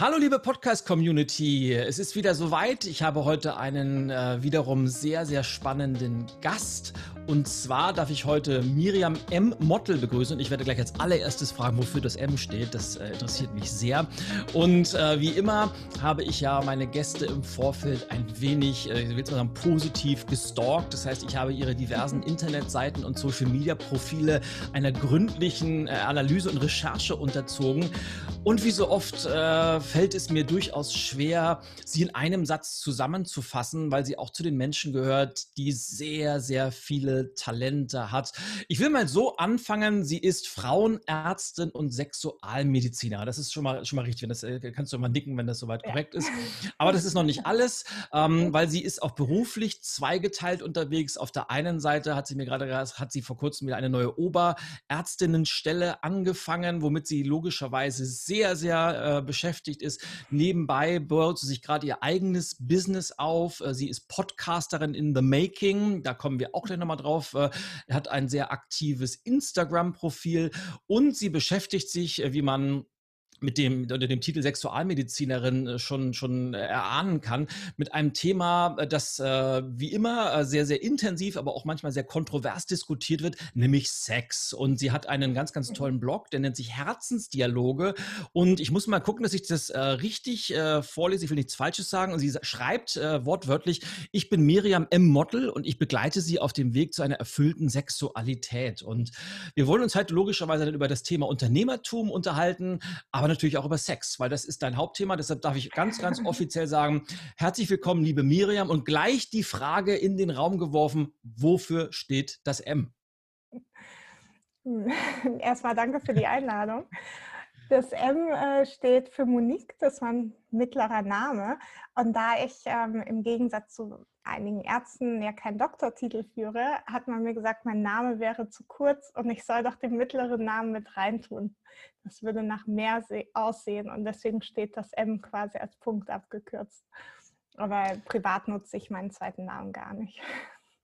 Hallo liebe Podcast-Community, es ist wieder soweit. Ich habe heute einen äh, wiederum sehr, sehr spannenden Gast. Und zwar darf ich heute Miriam M. Mottel begrüßen. Und ich werde gleich als allererstes fragen, wofür das M steht. Das äh, interessiert mich sehr. Und äh, wie immer habe ich ja meine Gäste im Vorfeld ein wenig, äh, will sagen, positiv gestalkt. Das heißt, ich habe ihre diversen Internetseiten und Social-Media-Profile einer gründlichen äh, Analyse und Recherche unterzogen. Und wie so oft äh, fällt es mir durchaus schwer, sie in einem Satz zusammenzufassen, weil sie auch zu den Menschen gehört, die sehr, sehr viele Talente hat. Ich will mal so anfangen. Sie ist Frauenärztin und Sexualmediziner. Das ist schon mal, schon mal richtig. Das äh, kannst du mal nicken, wenn das soweit ja. korrekt ist. Aber das ist noch nicht alles, ähm, weil sie ist auch beruflich zweigeteilt unterwegs. Auf der einen Seite hat sie mir gerade hat sie vor kurzem wieder eine neue Oberärztinnenstelle angefangen, womit sie logischerweise sehr, sehr äh, beschäftigt beschäftigt ist. Nebenbei baut sie sich gerade ihr eigenes Business auf. Äh, sie ist Podcasterin in the Making. Da kommen wir auch gleich nochmal drauf. Äh, hat ein sehr aktives Instagram-Profil und sie beschäftigt sich, äh, wie man mit dem, unter dem Titel Sexualmedizinerin äh, schon, schon äh, erahnen kann, mit einem Thema, äh, das wie immer sehr, sehr intensiv, aber auch manchmal sehr kontrovers diskutiert wird, nämlich Sex. Und sie hat einen ganz, ganz tollen Blog, der nennt sich Herzensdialoge. Und ich muss mal gucken, dass ich das richtig vorlese. Ich will nichts Falsches sagen. Und sie schreibt wortwörtlich, ich bin Miriam M. Mottel und ich begleite sie auf dem Weg zu einer erfüllten Sexualität. Und wir wollen uns heute logischerweise dann über das Thema Unternehmertum unterhalten, aber natürlich auch über Sex, weil das ist dein Hauptthema. Deshalb darf ich ganz, ganz offiziell sagen, herzlich willkommen, liebe Miriam. Und gleich die Frage in den Raum geworfen, wofür steht das M? Erstmal danke für die Einladung. Das M äh, steht für Monique, das ist mein mittlerer Name. Und da ich ähm, im Gegensatz zu einigen Ärzten ja keinen Doktortitel führe, hat man mir gesagt, mein Name wäre zu kurz und ich soll doch den mittleren Namen mit reintun. Das würde nach mehr aussehen und deswegen steht das M quasi als Punkt abgekürzt. Aber privat nutze ich meinen zweiten Namen gar nicht.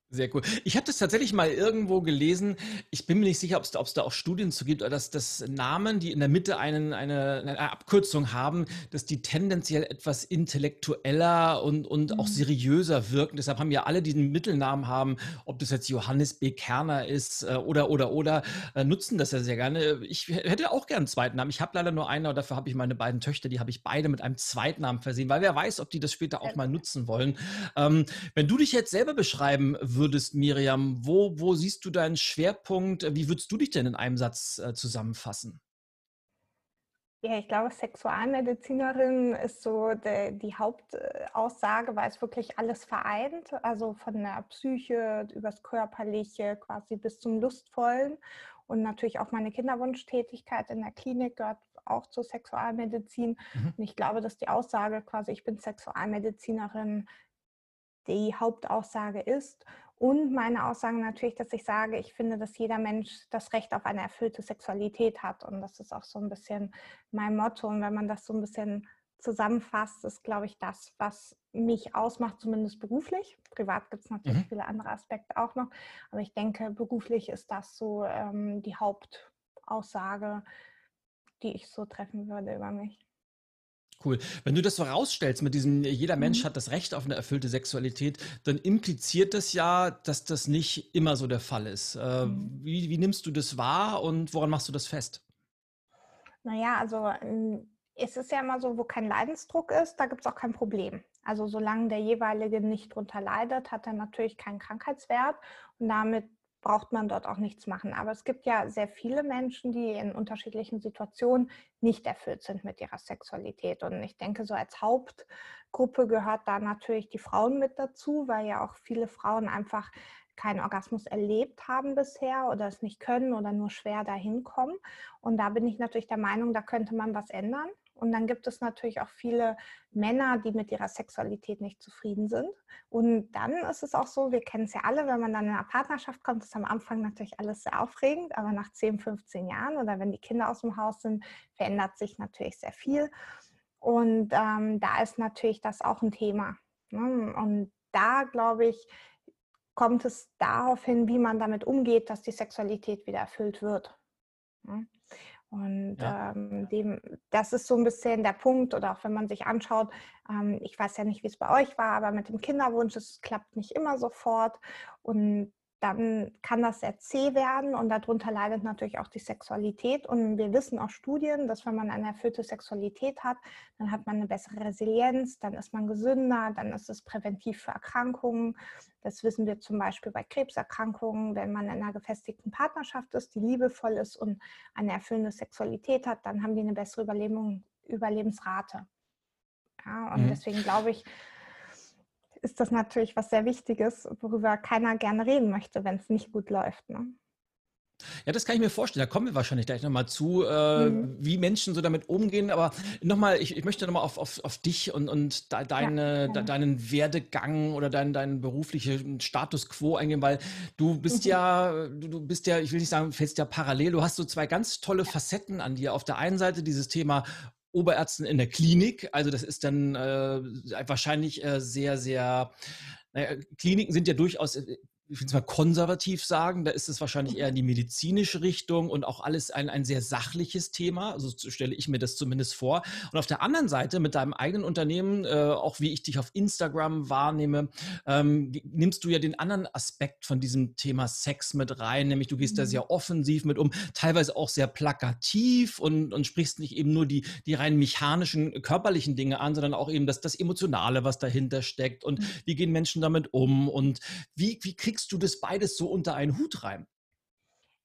Sehr cool. Ich habe das tatsächlich mal irgendwo gelesen. Ich bin mir nicht sicher, ob es da, da, auch Studien zu gibt, dass das Namen, die in der Mitte einen, eine, eine, Abkürzung haben, dass die tendenziell etwas intellektueller und, und mhm. auch seriöser wirken. Deshalb haben ja alle, die einen Mittelnamen haben, ob das jetzt Johannes B. Kerner ist äh, oder, oder, oder, äh, nutzen das ja sehr gerne. Ich hätte auch gerne einen zweiten Namen. Ich habe leider nur einen, aber dafür habe ich meine beiden Töchter, die habe ich beide mit einem Zweitnamen versehen, weil wer weiß, ob die das später auch mal nutzen wollen. Ähm, wenn du dich jetzt selber beschreiben würdest, würdest, Miriam, wo, wo siehst du deinen Schwerpunkt? Wie würdest du dich denn in einem Satz äh, zusammenfassen? Ja, ich glaube, Sexualmedizinerin ist so die, die Hauptaussage, weil es wirklich alles vereint, also von der Psyche übers Körperliche quasi bis zum Lustvollen. Und natürlich auch meine Kinderwunschtätigkeit in der Klinik gehört auch zur Sexualmedizin. Mhm. Und ich glaube, dass die Aussage quasi, ich bin Sexualmedizinerin, die Hauptaussage ist. Und meine Aussage natürlich, dass ich sage, ich finde, dass jeder Mensch das Recht auf eine erfüllte Sexualität hat. Und das ist auch so ein bisschen mein Motto. Und wenn man das so ein bisschen zusammenfasst, ist, glaube ich, das, was mich ausmacht, zumindest beruflich. Privat gibt es natürlich mhm. viele andere Aspekte auch noch. Aber ich denke, beruflich ist das so ähm, die Hauptaussage, die ich so treffen würde über mich. Cool. Wenn du das so rausstellst mit diesem, jeder Mensch mhm. hat das Recht auf eine erfüllte Sexualität, dann impliziert das ja, dass das nicht immer so der Fall ist. Äh, mhm. wie, wie, nimmst du das wahr und woran machst du das fest? Naja, also ähm, es ist ja immer so, wo kein Leidensdruck ist, da gibt es auch kein Problem. Also solange der jeweilige nicht drunter leidet, hat er natürlich keinen Krankheitswert und damit braucht man dort auch nichts machen. Aber es gibt ja sehr viele Menschen, die in unterschiedlichen Situationen nicht erfüllt sind mit ihrer Sexualität. Und ich denke, so als Hauptgruppe gehört da natürlich die Frauen mit dazu, weil ja auch viele Frauen einfach keinen Orgasmus erlebt haben bisher oder es nicht können oder nur schwer dahin kommen. Und da bin ich natürlich der Meinung, da könnte man was ändern. Und dann gibt es natürlich auch viele Männer, die mit ihrer Sexualität nicht zufrieden sind. Und dann ist es auch so, wir kennen es ja alle, wenn man dann in eine Partnerschaft kommt, ist am Anfang natürlich alles sehr aufregend, aber nach 10, 15 Jahren oder wenn die Kinder aus dem Haus sind, verändert sich natürlich sehr viel. Und ähm, da ist natürlich das auch ein Thema. Ne? Und da, glaube ich, kommt es darauf hin, wie man damit umgeht, dass die Sexualität wieder erfüllt wird. Ne? Und ja. ähm, dem, das ist so ein bisschen der Punkt, oder auch wenn man sich anschaut, ähm, ich weiß ja nicht, wie es bei euch war, aber mit dem Kinderwunsch, es klappt nicht immer sofort. Und dann kann das sehr zäh werden und darunter leidet natürlich auch die Sexualität. Und wir wissen aus Studien, dass wenn man eine erfüllte Sexualität hat, dann hat man eine bessere Resilienz, dann ist man gesünder, dann ist es präventiv für Erkrankungen. Das wissen wir zum Beispiel bei Krebserkrankungen, wenn man in einer gefestigten Partnerschaft ist, die liebevoll ist und eine erfüllende Sexualität hat, dann haben die eine bessere Überlebensrate. Ja, und mhm. deswegen glaube ich, ist das natürlich was sehr Wichtiges, worüber keiner gerne reden möchte, wenn es nicht gut läuft. Ne? Ja, das kann ich mir vorstellen. Da kommen wir wahrscheinlich gleich nochmal zu, äh, mhm. wie Menschen so damit umgehen. Aber nochmal, ich, ich möchte nochmal auf, auf, auf dich und, und de, deine, ja, de, deinen Werdegang oder deinen, deinen beruflichen Status quo eingehen, weil du bist mhm. ja, du, du, bist ja, ich will nicht sagen, fällst ja parallel. Du hast so zwei ganz tolle Facetten an dir. Auf der einen Seite dieses Thema Oberärzten in der Klinik. Also das ist dann äh, wahrscheinlich äh, sehr, sehr, naja, Kliniken sind ja durchaus äh, ich will es mal konservativ sagen, da ist es wahrscheinlich eher in die medizinische Richtung und auch alles ein, ein sehr sachliches Thema. Also so stelle ich mir das zumindest vor. Und auf der anderen Seite mit deinem eigenen Unternehmen, äh, auch wie ich dich auf Instagram wahrnehme, ähm, nimmst du ja den anderen Aspekt von diesem Thema Sex mit rein, nämlich du gehst mhm. da sehr offensiv mit um, teilweise auch sehr plakativ und, und sprichst nicht eben nur die, die rein mechanischen, körperlichen Dinge an, sondern auch eben das, das Emotionale, was dahinter steckt und mhm. wie gehen Menschen damit um und wie, wie kriegst kriegst du das beides so unter einen Hut rein?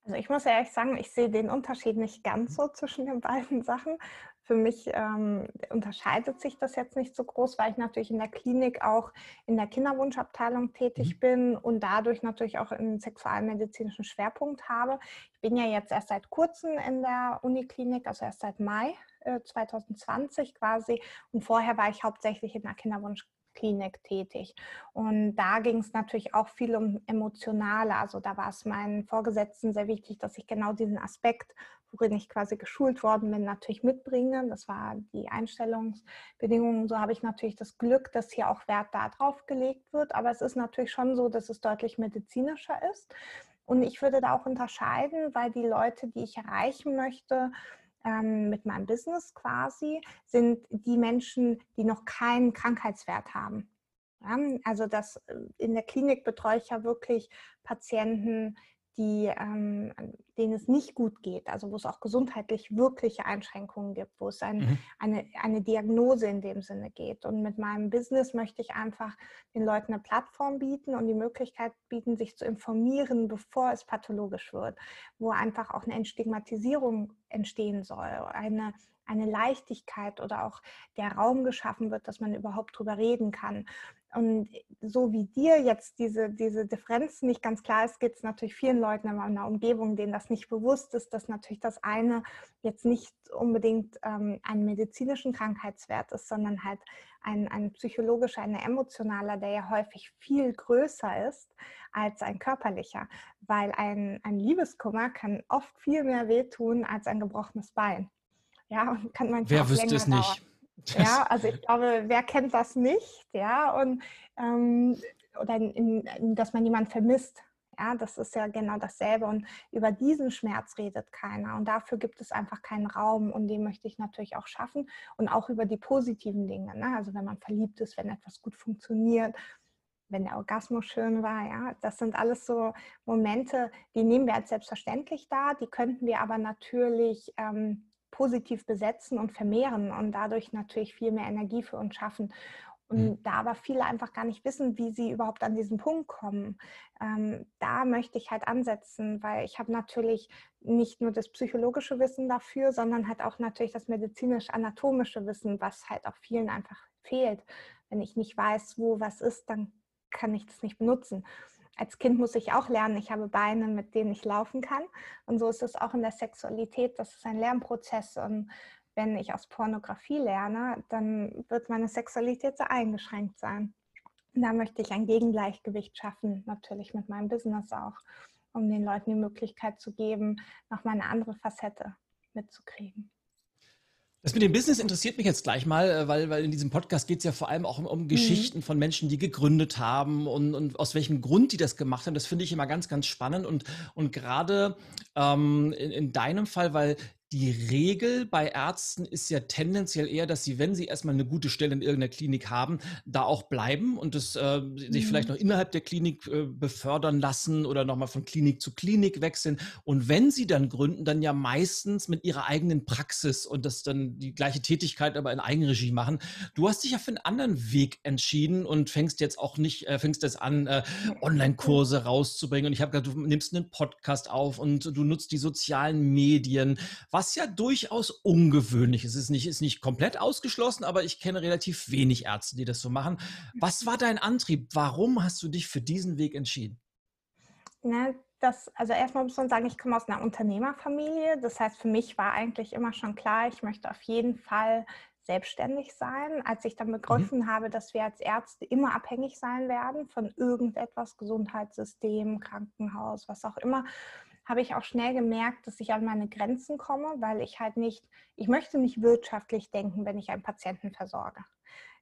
Also ich muss ehrlich sagen, ich sehe den Unterschied nicht ganz so zwischen den beiden Sachen. Für mich ähm, unterscheidet sich das jetzt nicht so groß, weil ich natürlich in der Klinik auch in der Kinderwunschabteilung tätig mhm. bin und dadurch natürlich auch einen sexualmedizinischen Schwerpunkt habe. Ich bin ja jetzt erst seit kurzem in der Uniklinik, also erst seit Mai äh, 2020 quasi. Und vorher war ich hauptsächlich in der Kinderwunsch Klinik tätig. Und da ging es natürlich auch viel um Emotionale. Also da war es meinen Vorgesetzten sehr wichtig, dass ich genau diesen Aspekt, worin ich quasi geschult worden bin, natürlich mitbringe. Das war die Einstellungsbedingungen. So habe ich natürlich das Glück, dass hier auch Wert darauf gelegt wird. Aber es ist natürlich schon so, dass es deutlich medizinischer ist. Und ich würde da auch unterscheiden, weil die Leute, die ich erreichen möchte, ähm, mit meinem Business quasi, sind die Menschen, die noch keinen Krankheitswert haben. Ja, also das äh, in der Klinik betreue ich ja wirklich Patienten, die, ähm, denen es nicht gut geht, also wo es auch gesundheitlich wirkliche Einschränkungen gibt, wo es ein, mhm. eine, eine Diagnose in dem Sinne geht. Und mit meinem Business möchte ich einfach den Leuten eine Plattform bieten und die Möglichkeit bieten, sich zu informieren, bevor es pathologisch wird, wo einfach auch eine Entstigmatisierung entstehen soll, eine eine Leichtigkeit oder auch der Raum geschaffen wird, dass man überhaupt drüber reden kann. Und so wie dir jetzt diese, diese Differenz nicht ganz klar ist, geht es natürlich vielen Leuten in meiner Umgebung, denen das nicht bewusst ist, dass natürlich das eine jetzt nicht unbedingt ähm, einen medizinischen Krankheitswert ist, sondern halt ein, ein psychologischer, ein emotionaler, der ja häufig viel größer ist als ein körperlicher, weil ein, ein Liebeskummer kann oft viel mehr wehtun als ein gebrochenes Bein. Ja, und kann man Wer wüsste es nicht? Dauern. Ja, also ich glaube, wer kennt das nicht? Ja, und ähm, oder in, in, dass man jemanden vermisst. Ja, das ist ja genau dasselbe. Und über diesen Schmerz redet keiner. Und dafür gibt es einfach keinen Raum. Und den möchte ich natürlich auch schaffen. Und auch über die positiven Dinge. Ne? Also wenn man verliebt ist, wenn etwas gut funktioniert, wenn der Orgasmus schön war. Ja, das sind alles so Momente, die nehmen wir als selbstverständlich da. Die könnten wir aber natürlich ähm, positiv besetzen und vermehren und dadurch natürlich viel mehr Energie für uns schaffen. Und mhm. da aber viele einfach gar nicht wissen, wie sie überhaupt an diesen Punkt kommen, ähm, da möchte ich halt ansetzen, weil ich habe natürlich nicht nur das psychologische Wissen dafür, sondern halt auch natürlich das medizinisch-anatomische Wissen, was halt auch vielen einfach fehlt. Wenn ich nicht weiß, wo was ist, dann kann ich das nicht benutzen als Kind muss ich auch lernen, ich habe Beine, mit denen ich laufen kann. Und so ist es auch in der Sexualität, das ist ein Lernprozess. Und wenn ich aus Pornografie lerne, dann wird meine Sexualität sehr eingeschränkt sein. Und da möchte ich ein Gegengleichgewicht schaffen, natürlich mit meinem Business auch, um den Leuten die Möglichkeit zu geben, nochmal eine andere Facette mitzukriegen. Das mit dem Business interessiert mich jetzt gleich mal, äh, weil, weil in diesem Podcast geht es ja vor allem auch um, um mhm. Geschichten von Menschen, die gegründet haben und, und aus welchem Grund die das gemacht haben. Das finde ich immer ganz, ganz spannend und, und gerade ähm, in, in deinem Fall, weil die Regel bei Ärzten ist ja tendenziell eher, dass sie, wenn sie erstmal eine gute Stelle in irgendeiner Klinik haben, da auch bleiben und es, äh, sich vielleicht mhm. noch innerhalb der Klinik äh, befördern lassen oder nochmal von Klinik zu Klinik wechseln. Und wenn sie dann gründen, dann ja meistens mit ihrer eigenen Praxis und das dann die gleiche Tätigkeit aber in Eigenregie machen. Du hast dich ja für einen anderen Weg entschieden und fängst jetzt auch nicht, äh, fängst jetzt an, äh, Online-Kurse rauszubringen. Und ich habe gesagt, du nimmst einen Podcast auf und du nutzt die sozialen Medien, was ja durchaus ungewöhnlich ist. Es ist nicht, ist nicht komplett ausgeschlossen, aber ich kenne relativ wenig Ärzte, die das so machen. Was war dein Antrieb? Warum hast du dich für diesen Weg entschieden? Na, das, also erstmal muss man sagen, ich komme aus einer Unternehmerfamilie. Das heißt, für mich war eigentlich immer schon klar, ich möchte auf jeden Fall selbstständig sein. Als ich dann mhm. begriffen mhm. habe, dass wir als Ärzte immer abhängig sein werden von irgendetwas, Gesundheitssystem, Krankenhaus, was auch immer, habe ich auch schnell gemerkt, dass ich an meine Grenzen komme, weil ich halt nicht, ich möchte nicht wirtschaftlich denken, wenn ich einen Patienten versorge.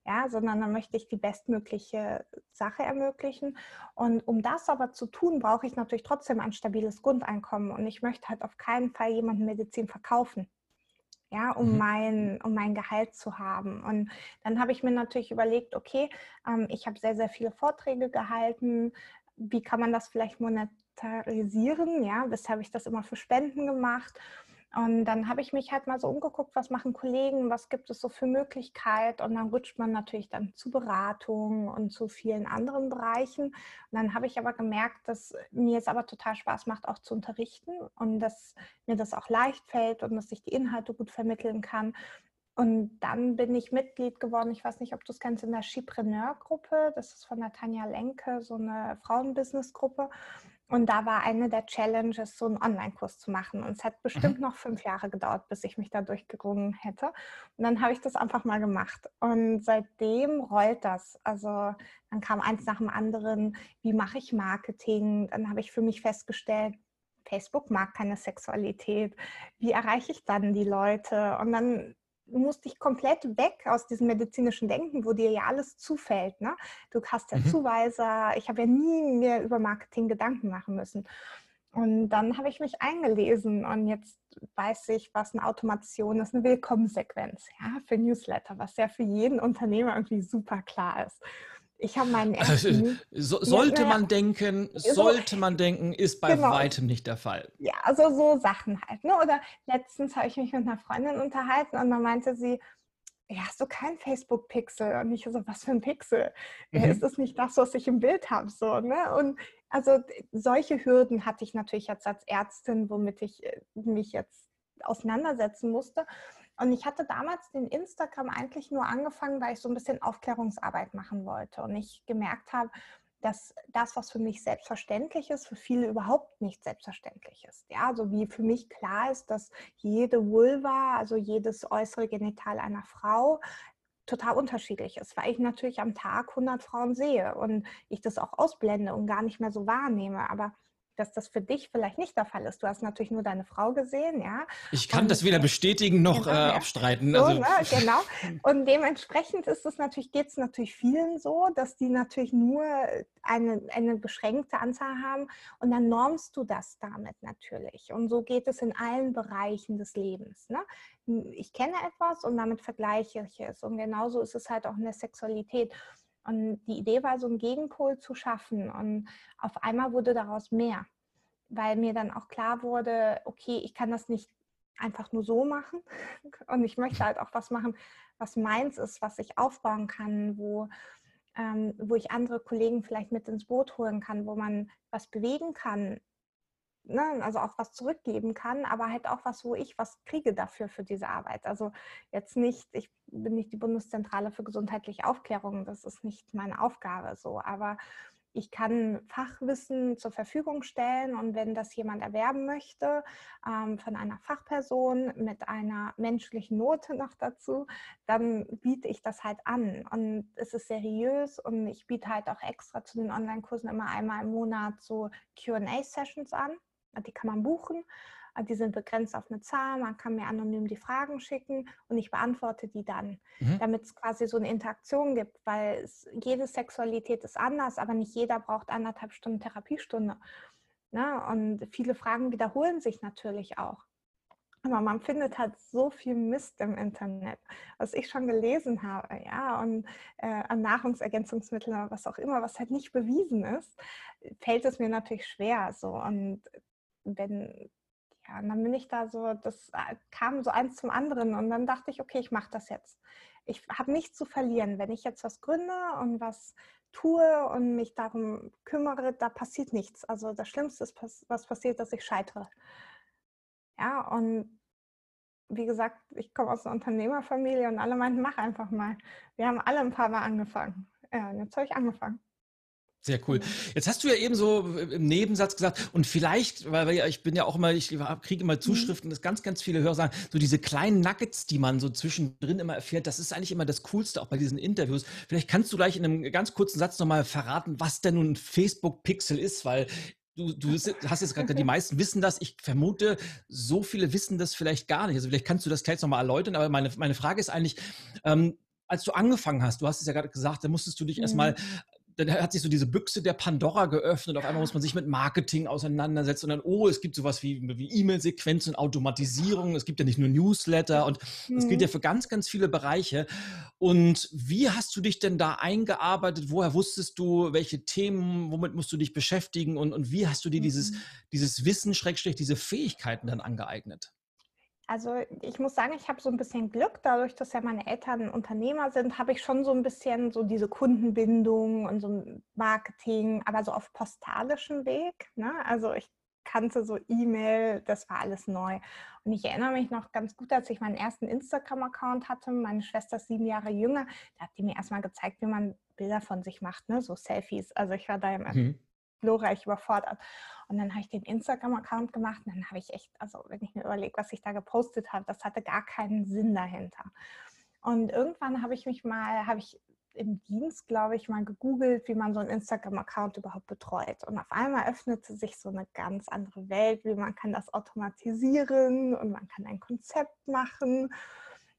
Ja, sondern dann möchte ich die bestmögliche Sache ermöglichen. Und um das aber zu tun, brauche ich natürlich trotzdem ein stabiles Grundeinkommen. Und ich möchte halt auf keinen Fall jemanden Medizin verkaufen ja, um, mhm. mein, um mein Gehalt zu haben. Und dann habe ich mir natürlich überlegt, okay, ähm, ich habe sehr, sehr viele Vorträge gehalten. Wie kann man das vielleicht monetarisieren? Ja, bisher habe ich das immer für Spenden gemacht. Und dann habe ich mich halt mal so umgeguckt, was machen Kollegen, was gibt es so für Möglichkeiten. Und dann rutscht man natürlich dann zu Beratungen und zu vielen anderen Bereichen. Und dann habe ich aber gemerkt, dass mir es aber total Spaß macht, auch zu unterrichten und dass mir das auch leicht fällt und dass ich die Inhalte gut vermitteln kann. Und dann bin ich Mitglied geworden, ich weiß nicht, ob du es kennst, in der Skipreneur-Gruppe. Das ist von der Tanja Lenke, so eine Frauenbusiness-Gruppe. Und da war eine der Challenges, so einen Online-Kurs zu machen. Und es hat bestimmt mhm. noch fünf Jahre gedauert, bis ich mich da durchgerungen hätte. Und dann habe ich das einfach mal gemacht. Und seitdem rollt das. Also dann kam eins nach dem anderen. Wie mache ich Marketing? Dann habe ich für mich festgestellt, Facebook mag keine Sexualität. Wie erreiche ich dann die Leute? Und dann musst dich komplett weg aus diesem medizinischen Denken, wo dir ja alles zufällt. Ne? Du hast ja mhm. Zuweiser. Ich habe ja nie mehr über Marketing Gedanken machen müssen. Und dann habe ich mich eingelesen und jetzt weiß ich, was eine Automation ist, eine Willkommensequenz ja, für Newsletter, was ja für jeden Unternehmer irgendwie super klar ist. Ich habe meinen also, ersten. So, sollte ja, man denken, sollte man denken, ist bei genau. weitem nicht der Fall. Ja, also so Sachen halt. Ne? Oder letztens habe ich mich mit einer Freundin unterhalten und dann meinte sie, ja, hast du kein Facebook-Pixel? Und ich so, was für ein Pixel? Mhm. Ist das nicht das, was ich im Bild habe? So, ne? Und also solche Hürden hatte ich natürlich jetzt als Ärztin, womit ich äh, mich jetzt auseinandersetzen musste. Und ich hatte damals den Instagram eigentlich nur angefangen, weil ich so ein bisschen Aufklärungsarbeit machen wollte und ich gemerkt habe, dass das, was für mich selbstverständlich ist, für viele überhaupt nicht selbstverständlich ist. Ja, also wie für mich klar ist, dass jede Vulva, also jedes äußere Genital einer Frau, total unterschiedlich ist, weil ich natürlich am Tag 100 Frauen sehe und ich das auch ausblende und gar nicht mehr so wahrnehme. Aber dass das für dich vielleicht nicht der Fall ist. Du hast natürlich nur deine Frau gesehen, ja. Ich kann und, das weder bestätigen noch genau, äh, abstreiten. So, also. ne, genau. Und dementsprechend ist es natürlich, geht es natürlich vielen so, dass die natürlich nur eine, eine beschränkte Anzahl haben und dann normst du das damit natürlich. Und so geht es in allen Bereichen des Lebens. Ne? Ich kenne etwas und damit vergleiche ich es. Und genauso ist es halt auch in der Sexualität. Und die Idee war, so einen Gegenpol zu schaffen. Und auf einmal wurde daraus mehr, weil mir dann auch klar wurde, okay, ich kann das nicht einfach nur so machen. Und ich möchte halt auch was machen, was meins ist, was ich aufbauen kann, wo, ähm, wo ich andere Kollegen vielleicht mit ins Boot holen kann, wo man was bewegen kann, ne, also auch was zurückgeben kann, aber halt auch was, wo ich was kriege dafür für diese Arbeit. Also jetzt nicht, ich bin nicht die Bundeszentrale für gesundheitliche Aufklärung, das ist nicht meine Aufgabe so, aber ich kann Fachwissen zur Verfügung stellen und wenn das jemand erwerben möchte ähm, von einer Fachperson mit einer menschlichen Note noch dazu, dann biete ich das halt an und es ist seriös und ich biete halt auch extra zu den Online-Kursen immer einmal im Monat so Q&A-Sessions an die kann man buchen. Äh, die sind begrenzt auf eine Zahl. Man kann mir anonym die Fragen schicken und ich beantworte die dann, mhm. damit es quasi so eine Interaktion gibt, weil es, jede Sexualität ist anders, aber nicht jeder braucht anderthalb Stunden Therapiestunde. Ne? Und viele Fragen wiederholen sich natürlich auch. Aber man findet halt so viel Mist im Internet, was ich schon gelesen habe, ja, und äh, an Nahrungsergänzungsmitteln oder was auch immer, was halt nicht bewiesen ist, fällt es mir natürlich schwer. So und wenn ja, und dann bin ich da so, das äh, kam so eins zum anderen und dann dachte ich, okay, ich mache das jetzt. Ich habe nichts zu verlieren. Wenn ich jetzt was gründe und was tue und mich darum kümmere, da passiert nichts. Also das Schlimmste ist, was passiert, dass ich scheitere. Ja, und wie gesagt, ich komme aus einer Unternehmerfamilie und alle meinten, mach einfach mal. Wir haben alle ein paar Mal angefangen. Ja, jetzt habe ich angefangen. Sehr cool. Jetzt hast du ja eben so im Nebensatz gesagt, und vielleicht, weil ich bin ja auch immer, ich kriege immer mhm. Zuschriften, dass ganz, ganz viele Hörer sagen, so diese kleinen Nuggets, die man so zwischendrin immer erfährt, das ist eigentlich immer das Coolste auch bei diesen Interviews. Vielleicht kannst du gleich in einem ganz kurzen Satz nochmal verraten, was denn nun ein Facebook-Pixel ist, weil Du, du, hast jetzt gerade, die meisten wissen das. Ich vermute, so viele wissen das vielleicht gar nicht. Also vielleicht kannst du das gleich nochmal erläutern. Aber meine, meine Frage ist eigentlich, ähm, als du angefangen hast, du hast es ja gerade gesagt, da musstest du dich mhm. erstmal dann hat sich so diese Büchse der Pandora geöffnet. Auf einmal muss man sich mit Marketing auseinandersetzen und dann, oh, es gibt sowas wie, wie E-Mail-Sequenzen, Automatisierung. Es gibt ja nicht nur Newsletter und mhm. das gilt ja für ganz, ganz viele Bereiche. Und wie hast du dich denn da eingearbeitet? Woher wusstest du, welche Themen, womit musst du dich beschäftigen und, und wie hast du dir mhm. dieses, dieses Wissen, Schrägstrich, diese Fähigkeiten dann angeeignet? Also ich muss sagen, ich habe so ein bisschen Glück, dadurch, dass ja meine Eltern Unternehmer sind, habe ich schon so ein bisschen so diese Kundenbindung und so Marketing, aber so auf postalischem Weg. Ne? Also ich kannte so E-Mail, das war alles neu. Und ich erinnere mich noch ganz gut, als ich meinen ersten Instagram-Account hatte, meine Schwester ist sieben Jahre jünger, da hat die mir erstmal gezeigt, wie man Bilder von sich macht, ne? so Selfies. Also ich war da im mhm. glorreich überfordert. Und dann habe ich den Instagram-Account gemacht und dann habe ich echt, also wenn ich mir überlege, was ich da gepostet habe, das hatte gar keinen Sinn dahinter. Und irgendwann habe ich mich mal, habe ich im Dienst, glaube ich, mal gegoogelt, wie man so einen Instagram-Account überhaupt betreut. Und auf einmal öffnete sich so eine ganz andere Welt, wie man kann das automatisieren und man kann ein Konzept machen.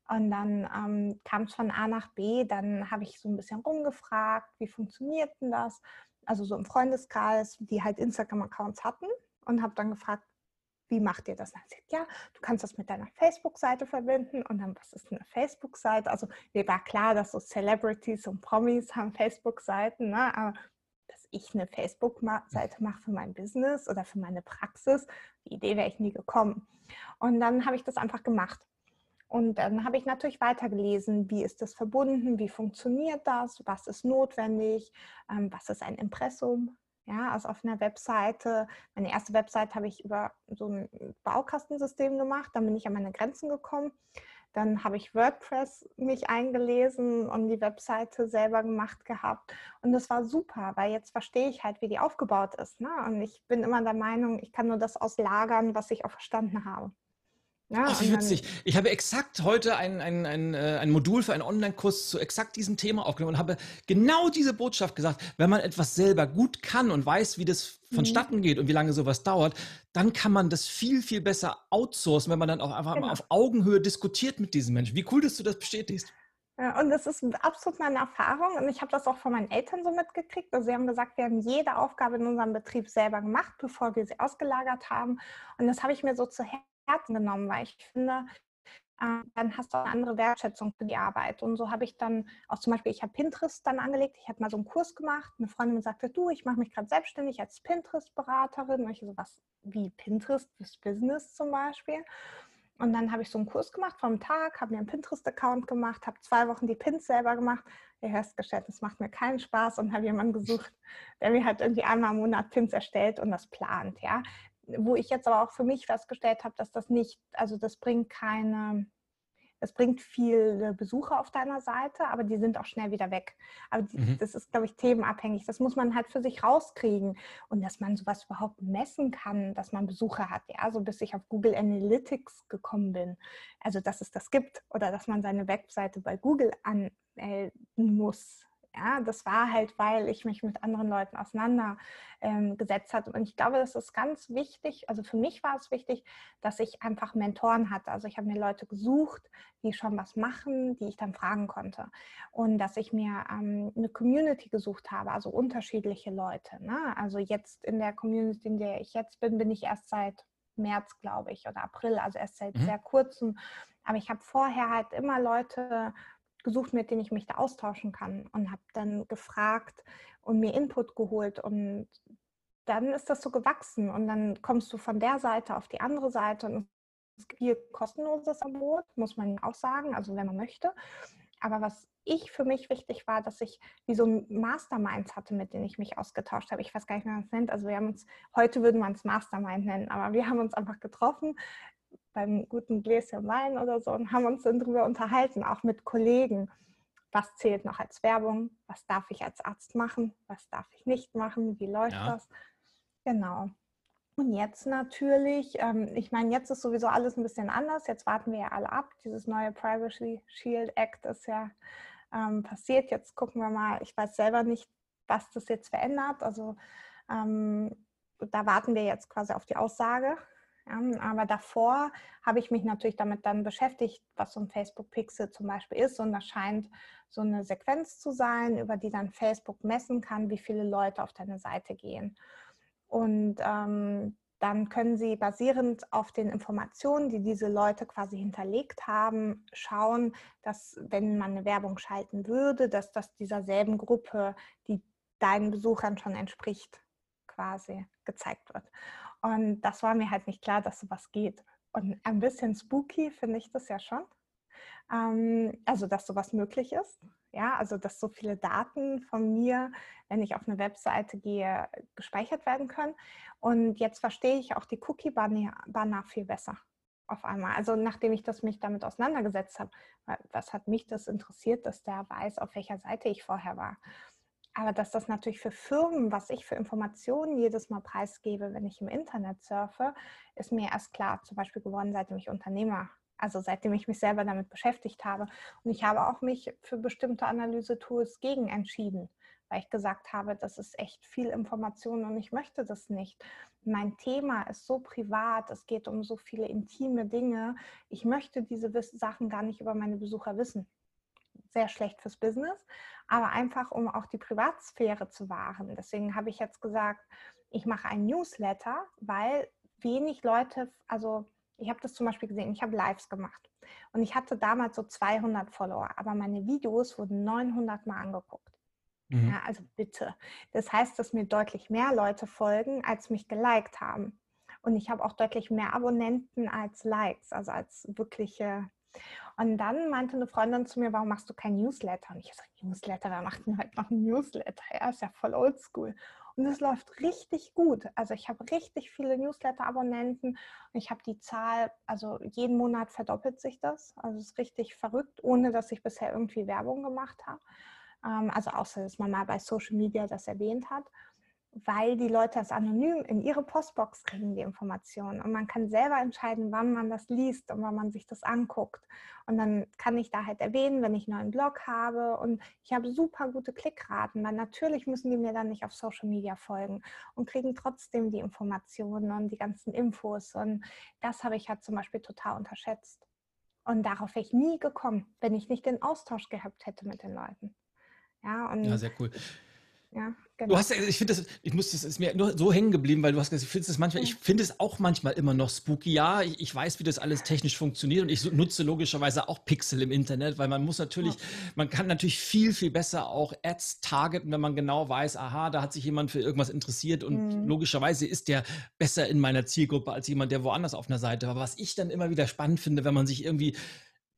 Und dann ähm, kam es von A nach B, dann habe ich so ein bisschen rumgefragt, wie funktioniert denn das? Also so im Freundeskreis, die halt Instagram-Accounts hatten und habe dann gefragt, wie macht ihr das? Dann sagt, ja, du kannst das mit deiner Facebook-Seite verbinden. Und dann, was ist eine Facebook-Seite? Also mir war klar, dass so Celebrities und Promis haben Facebook-Seiten, ne? aber dass ich eine Facebook-Seite mache für mein Business oder für meine Praxis, die Idee wäre ich nie gekommen. Und dann habe ich das einfach gemacht. Und dann habe ich natürlich weitergelesen, wie ist das verbunden, wie funktioniert das, was ist notwendig, ähm, was ist ein Impressum. Ja, also auf einer Webseite, meine erste Webseite habe ich über so ein Baukastensystem gemacht, dann bin ich an meine Grenzen gekommen. Dann habe ich WordPress mich eingelesen und die Webseite selber gemacht gehabt. Und das war super, weil jetzt verstehe ich halt, wie die aufgebaut ist. Ne? Und ich bin immer der Meinung, ich kann nur das auslagern, was ich auch verstanden habe. Ja, Ach, wie witzig. Ich habe exakt heute ein, ein, ein, äh, ein Modul für einen Online-Kurs zu exakt diesem Thema aufgenommen und habe genau diese Botschaft gesagt. Wenn man etwas selber gut kann und weiß, wie das vonstatten mhm. geht und wie lange sowas dauert, dann kann man das viel, viel besser outsourcen, wenn man dann auch einfach genau. mal auf Augenhöhe diskutiert mit diesen Menschen. Wie cool, dass du das bestätigst. Ja, und das ist absolut meine Erfahrung und ich habe das auch von meinen Eltern so mitgekriegt. Also sie haben gesagt, wir haben jede Aufgabe in unserem Betrieb selber gemacht, bevor wir sie ausgelagert haben. Und das habe ich mir so zu Herzen genommen, weil ich finde, ähm, dann hast du eine andere Wertschätzung für die Arbeit. Und so habe ich dann auch zum Beispiel, ich habe Pinterest dann angelegt. Ich habe mal so einen Kurs gemacht. Eine Freundin sagte, du, ich mache mich gerade selbstständig als Pinterest-Beraterin. Und ich so, was wie Pinterest fürs Business zum Beispiel. Und dann habe ich so einen Kurs gemacht vom Tag, habe mir einen Pinterest-Account gemacht, habe zwei Wochen die Pins selber gemacht. Habe festgestellt, das macht mir keinen Spaß und habe jemanden gesucht, der mir halt irgendwie einmal im Monat Pins erstellt und das plant. Ja, wo ich jetzt aber auch für mich festgestellt habe, dass das nicht, also das bringt keine, es bringt viele Besucher auf deiner Seite, aber die sind auch schnell wieder weg. Aber die, mhm. das ist, glaube ich, themenabhängig. Das muss man halt für sich rauskriegen. Und dass man sowas überhaupt messen kann, dass man Besucher hat, ja, so bis ich auf Google Analytics gekommen bin. Also, dass es das gibt oder dass man seine Webseite bei Google anmelden muss. Ja, das war halt, weil ich mich mit anderen Leuten auseinandergesetzt ähm, hatte. Und ich glaube, das ist ganz wichtig. Also für mich war es wichtig, dass ich einfach Mentoren hatte. Also ich habe mir Leute gesucht, die schon was machen, die ich dann fragen konnte. Und dass ich mir ähm, eine Community gesucht habe, also unterschiedliche Leute. Ne? Also jetzt in der Community, in der ich jetzt bin, bin ich erst seit März, glaube ich, oder April, also erst seit mhm. sehr kurzem. Aber ich habe vorher halt immer Leute gesucht, mit denen ich mich da austauschen kann und habe dann gefragt und mir Input geholt und dann ist das so gewachsen und dann kommst du von der Seite auf die andere Seite und es gibt hier kostenloses Angebot, muss man auch sagen, also wenn man möchte. Aber was ich für mich wichtig war, dass ich wie so ein Masterminds hatte, mit denen ich mich ausgetauscht habe. Ich weiß gar nicht, wie man es nennt. Also wir haben uns, heute würden wir es Mastermind nennen, aber wir haben uns einfach getroffen beim guten Gläschen Wein oder so und haben uns dann darüber unterhalten, auch mit Kollegen. Was zählt noch als Werbung? Was darf ich als Arzt machen? Was darf ich nicht machen? Wie läuft ja. das? Genau. Und jetzt natürlich, ähm, ich meine, jetzt ist sowieso alles ein bisschen anders. Jetzt warten wir ja alle ab. Dieses neue Privacy Shield Act ist ja ähm, passiert. Jetzt gucken wir mal. Ich weiß selber nicht, was das jetzt verändert. Also ähm, da warten wir jetzt quasi auf die Aussage. Ja, aber davor habe ich mich natürlich damit dann beschäftigt, was so ein Facebook Pixel zum Beispiel ist. Und das scheint so eine Sequenz zu sein, über die dann Facebook messen kann, wie viele Leute auf deine Seite gehen. Und ähm, dann können Sie basierend auf den Informationen, die diese Leute quasi hinterlegt haben, schauen, dass wenn man eine Werbung schalten würde, dass das dieser selben Gruppe, die deinen Besuchern schon entspricht, quasi gezeigt wird. Und das war mir halt nicht klar, dass sowas geht. Und ein bisschen spooky finde ich das ja schon. Ähm, also, dass sowas möglich ist. Ja, also dass so viele Daten von mir, wenn ich auf eine Webseite gehe, gespeichert werden können. Und jetzt verstehe ich auch die Cookie-Banner viel besser auf einmal. Also nachdem ich das mich damit auseinandergesetzt habe, was hat mich das interessiert, dass der weiß, auf welcher Seite ich vorher war. Aber dass das natürlich für Firmen, was ich für Informationen jedes Mal preisgebe, wenn ich im Internet surfe, ist mir erst klar, zum Beispiel geworden, seitdem ich Unternehmer also seitdem ich mich selber damit beschäftigt habe. Und ich habe auch mich für bestimmte Analyse-Tools gegen entschieden, weil ich gesagt habe, das ist echt viel Information und ich möchte das nicht. Mein Thema ist so privat, es geht um so viele intime Dinge. Ich möchte diese Sachen gar nicht über meine Besucher wissen. Sehr schlecht fürs Business, aber einfach, um auch die Privatsphäre zu wahren. Deswegen habe ich jetzt gesagt, ich mache ein Newsletter, weil wenig Leute, also ich habe das zum Beispiel gesehen, ich habe Lives gemacht und ich hatte damals so 200 Follower, aber meine Videos wurden 900 Mal angeguckt. Mhm. Ja, also bitte. Das heißt, dass mir deutlich mehr Leute folgen, als mich geliked haben. Und ich habe auch deutlich mehr Abonnenten als Likes, also als wirkliche. Und dann meinte eine Freundin zu mir, warum machst du kein Newsletter? Und ich so, Newsletter, wer macht denn halt noch ein Newsletter? Ja, ist ja voll oldschool. Und es läuft richtig gut. Also ich habe richtig viele Newsletter-Abonnenten. Ich habe die Zahl, also jeden Monat verdoppelt sich das. Also es ist richtig verrückt, ohne dass ich bisher irgendwie Werbung gemacht habe. Ähm, also außer, dass man mal bei Social Media das erwähnt hat weil die Leute das anonym in ihre Postbox kriegen, die Informationen. Und man kann selber entscheiden, wann man das liest und wann man sich das anguckt. Und dann kann ich da halt erwähnen, wenn ich einen neuen Blog habe. Und ich habe super gute Klickraten, weil natürlich müssen die mir dann nicht auf Social Media folgen und kriegen trotzdem die Informationen und die ganzen Infos. Und das habe ich halt zum Beispiel total unterschätzt. Und darauf wäre ich nie gekommen, wenn ich nicht den Austausch gehabt hätte mit den Leuten. Ja, und ja sehr cool. Ja, genau. Du hast, ich finde das, ich muss, das ist mir nur so hängen geblieben, weil du hast gesagt, ich finde es manchmal, ich finde es auch manchmal immer noch spooky. Ja, ich, ich, weiß, wie das alles technisch funktioniert und ich nutze logischerweise auch Pixel im Internet, weil man muss natürlich, ja. man kann natürlich viel, viel besser auch Ads targeten, wenn man genau weiß, aha, da hat sich jemand für irgendwas interessiert und mhm. logischerweise ist der besser in meiner Zielgruppe als jemand, der woanders auf einer Seite war. Was ich dann immer wieder spannend finde, wenn man sich irgendwie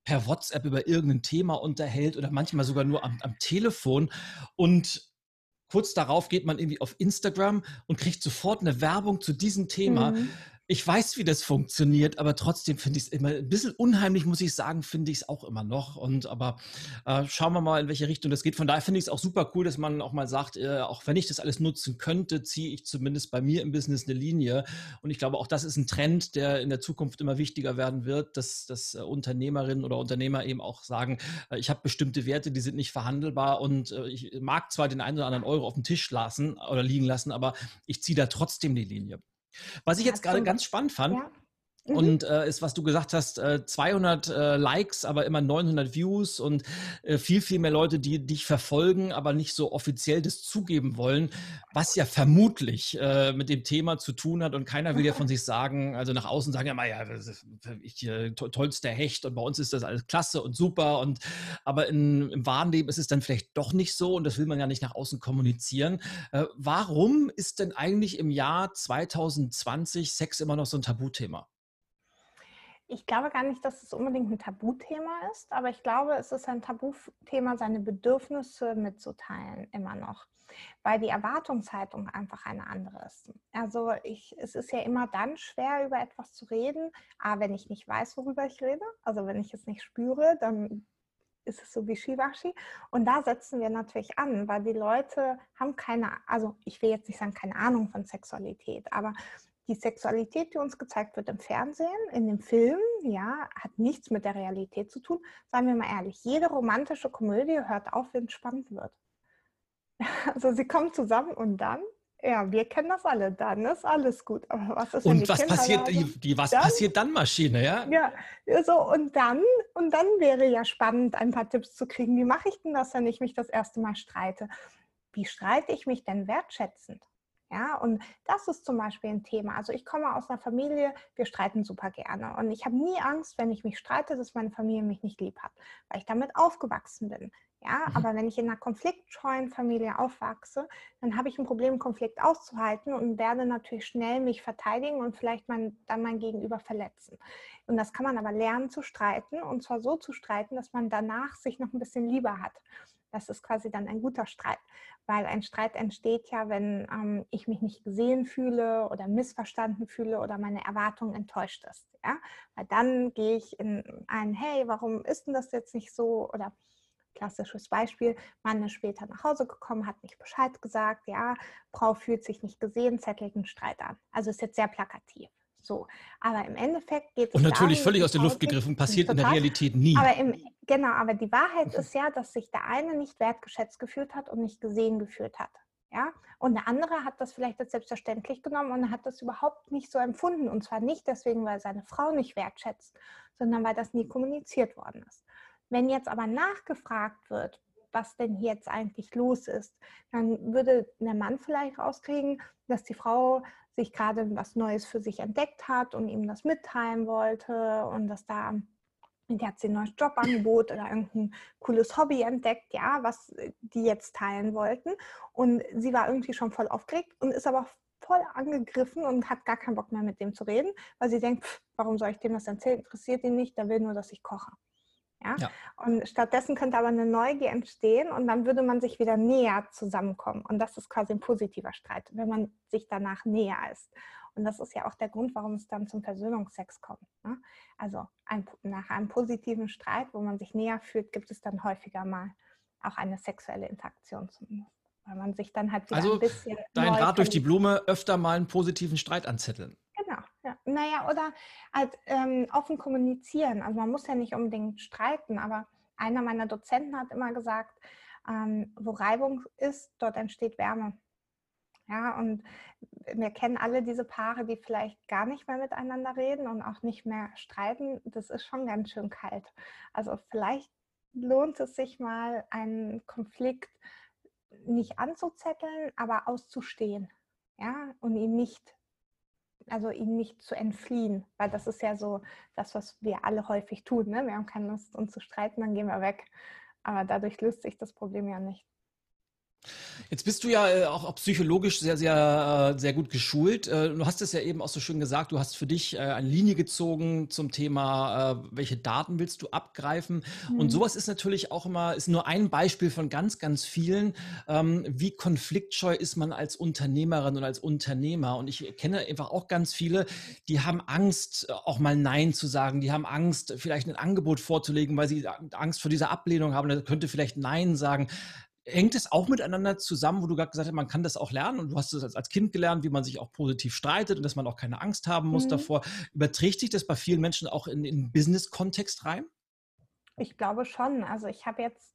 per WhatsApp über irgendein Thema unterhält oder manchmal sogar nur am, am Telefon und kurz darauf geht man irgendwie auf Instagram und kriegt sofort eine Werbung zu diesem Thema. Mhm ich weiß, wie das funktioniert, aber trotzdem finde ich es immer ein bisschen unheimlich, muss ich sagen, finde ich es auch immer noch. Und aber äh, schauen wir mal, in welche Richtung das geht. Von daher finde ich es auch super cool, dass man auch mal sagt, äh, auch wenn ich das alles nutzen könnte, ziehe ich zumindest bei mir im Business eine Linie. Und ich glaube, auch das ist ein Trend, der in der Zukunft immer wichtiger werden wird, dass, dass äh, Unternehmerinnen oder Unternehmer eben auch sagen, äh, ich habe bestimmte Werte, die sind nicht verhandelbar und äh, ich mag zwar den einen oder anderen Euro auf dem Tisch lassen oder liegen lassen, aber ich ziehe da trotzdem die Linie. Was ich jetzt gerade ganz spannend fand, ja. Mhm. Und äh, ist, was du gesagt hast, äh, 200 äh, Likes, aber immer 900 Views und äh, viel, viel mehr Leute, die dich verfolgen, aber nicht so offiziell das zugeben wollen, was ja vermutlich äh, mit dem Thema zu tun hat. Und keiner will ja von sich sagen, also nach außen sagen ja mal, ja, ich, äh, tollster Hecht und bei uns ist das alles klasse und super. Und aber in, im wahren Leben ist es dann vielleicht doch nicht so und das will man ja nicht nach außen kommunizieren. Äh, warum ist denn eigentlich im Jahr 2020 Sex immer noch so ein Tabuthema? Ich glaube gar nicht, dass es unbedingt ein Tabuthema ist, aber ich glaube, es ist ein Tabuthema, seine Bedürfnisse mitzuteilen, immer noch, weil die Erwartungshaltung einfach eine andere ist. Also ich, es ist ja immer dann schwer, über etwas zu reden, aber wenn ich nicht weiß, worüber ich rede, also wenn ich es nicht spüre, dann ist es so wie Shivashi. Und da setzen wir natürlich an, weil die Leute haben keine, also ich will jetzt nicht sagen, keine Ahnung von Sexualität, aber die Sexualität, die uns gezeigt wird im Fernsehen, in den Filmen, ja, hat nichts mit der Realität zu tun. Seien wir mal ehrlich, jede romantische Komödie hört auf, wenn es spannend wird. Also sie kommen zusammen und dann, ja, wir kennen das alle, dann ist alles gut. Aber was ist Und was passiert, die, die, was dann, passiert dann, Maschine, ja? Ja, so und dann, und dann wäre ja spannend, ein paar Tipps zu kriegen. Wie mache ich denn das, wenn ich mich das erste Mal streite? Wie streite ich mich denn wertschätzend? Ja, und das ist zum Beispiel ein Thema. Also ich komme aus einer Familie, wir streiten super gerne. Und ich habe nie Angst, wenn ich mich streite, dass meine Familie mich nicht lieb hat, weil ich damit aufgewachsen bin. Ja, mhm. aber wenn ich in einer konfliktscheuen Familie aufwachse, dann habe ich ein Problem, Konflikt auszuhalten und werde natürlich schnell mich verteidigen und vielleicht mein, dann mein Gegenüber verletzen. Und das kann man aber lernen zu streiten und zwar so zu streiten, dass man danach sich noch ein bisschen lieber hat. Das ist quasi dann ein guter Streit, weil ein Streit entsteht ja, wenn ähm, ich mich nicht gesehen fühle oder missverstanden fühle oder meine Erwartung enttäuscht ist. Ja? Weil dann gehe ich in ein, hey, warum ist denn das jetzt nicht so? Oder klassisches Beispiel, Mann ist später nach Hause gekommen, hat nicht Bescheid gesagt, ja, Frau fühlt sich nicht gesehen, zettelt einen Streit an. Also ist jetzt sehr plakativ. So, aber im Endeffekt geht es. Und natürlich darum, völlig aus der Luft gegriffen, passiert total, in der Realität nie. Aber im, genau, aber die Wahrheit ist ja, dass sich der eine nicht wertgeschätzt gefühlt hat und nicht gesehen gefühlt hat. Ja? Und der andere hat das vielleicht als selbstverständlich genommen und hat das überhaupt nicht so empfunden. Und zwar nicht deswegen, weil seine Frau nicht wertschätzt, sondern weil das nie kommuniziert worden ist. Wenn jetzt aber nachgefragt wird, was denn hier jetzt eigentlich los ist, dann würde der Mann vielleicht rauskriegen, dass die Frau sich gerade was Neues für sich entdeckt hat und ihm das mitteilen wollte und dass da die hat sie ein neues Jobangebot oder irgendein cooles Hobby entdeckt, ja, was die jetzt teilen wollten. Und sie war irgendwie schon voll aufgeregt und ist aber voll angegriffen und hat gar keinen Bock mehr mit dem zu reden, weil sie denkt, pff, warum soll ich dem das erzählen? Interessiert ihn nicht, der will nur, dass ich koche. Ja? ja? Und stattdessen könnte aber eine Neugier entstehen und dann würde man sich wieder näher zusammenkommen. Und das ist quasi ein positiver Streit, wenn man sich danach näher ist. Und das ist ja auch der Grund, warum es dann zum Versöhnungsex kommt. Ne? Also ein, nach einem positiven Streit, wo man sich näher fühlt, gibt es dann häufiger mal auch eine sexuelle Interaktion zumindest. Weil man sich dann halt wieder also ein bisschen. Dein Rat durch die Blume, öfter mal einen positiven Streit anzetteln. Ja. Naja, oder halt ähm, offen kommunizieren. Also man muss ja nicht unbedingt streiten, aber einer meiner Dozenten hat immer gesagt, ähm, wo Reibung ist, dort entsteht Wärme. Ja, und wir kennen alle diese Paare, die vielleicht gar nicht mehr miteinander reden und auch nicht mehr streiten. Das ist schon ganz schön kalt. Also vielleicht lohnt es sich mal, einen Konflikt nicht anzuzetteln, aber auszustehen. Ja, und ihn nicht also ihm nicht zu entfliehen, weil das ist ja so das, was wir alle häufig tun. Ne? Wir haben keine Lust, uns zu streiten, dann gehen wir weg. Aber dadurch löst sich das Problem ja nicht. Jetzt bist du ja äh, auch psychologisch sehr, sehr, äh, sehr gut geschult. Äh, du hast es ja eben auch so schön gesagt, du hast für dich eine Linie gezogen zum Thema, welche Daten willst du abgreifen. Mhm. Und sowas ist natürlich auch immer, ist nur ein Beispiel von ganz, ganz vielen. Ähm, wie konfliktscheu ist man als Unternehmerin und als Unternehmer? Und ich kenne einfach auch ganz viele, die haben Angst, auch mal Nein zu sagen. Die haben Angst, vielleicht ein Angebot vorzulegen, weil sie Angst vor dieser Ablehnung haben. Da könnte vielleicht Nein sagen. Hängt es auch miteinander zusammen, wo du gerade gesagt hast, man kann das auch lernen und du hast es als Kind gelernt, wie man sich auch positiv streitet und dass man auch keine Angst haben muss mhm. davor. Überträgt sich das bei vielen Menschen auch in den Business-Kontext rein? Ich glaube schon. Also ich habe jetzt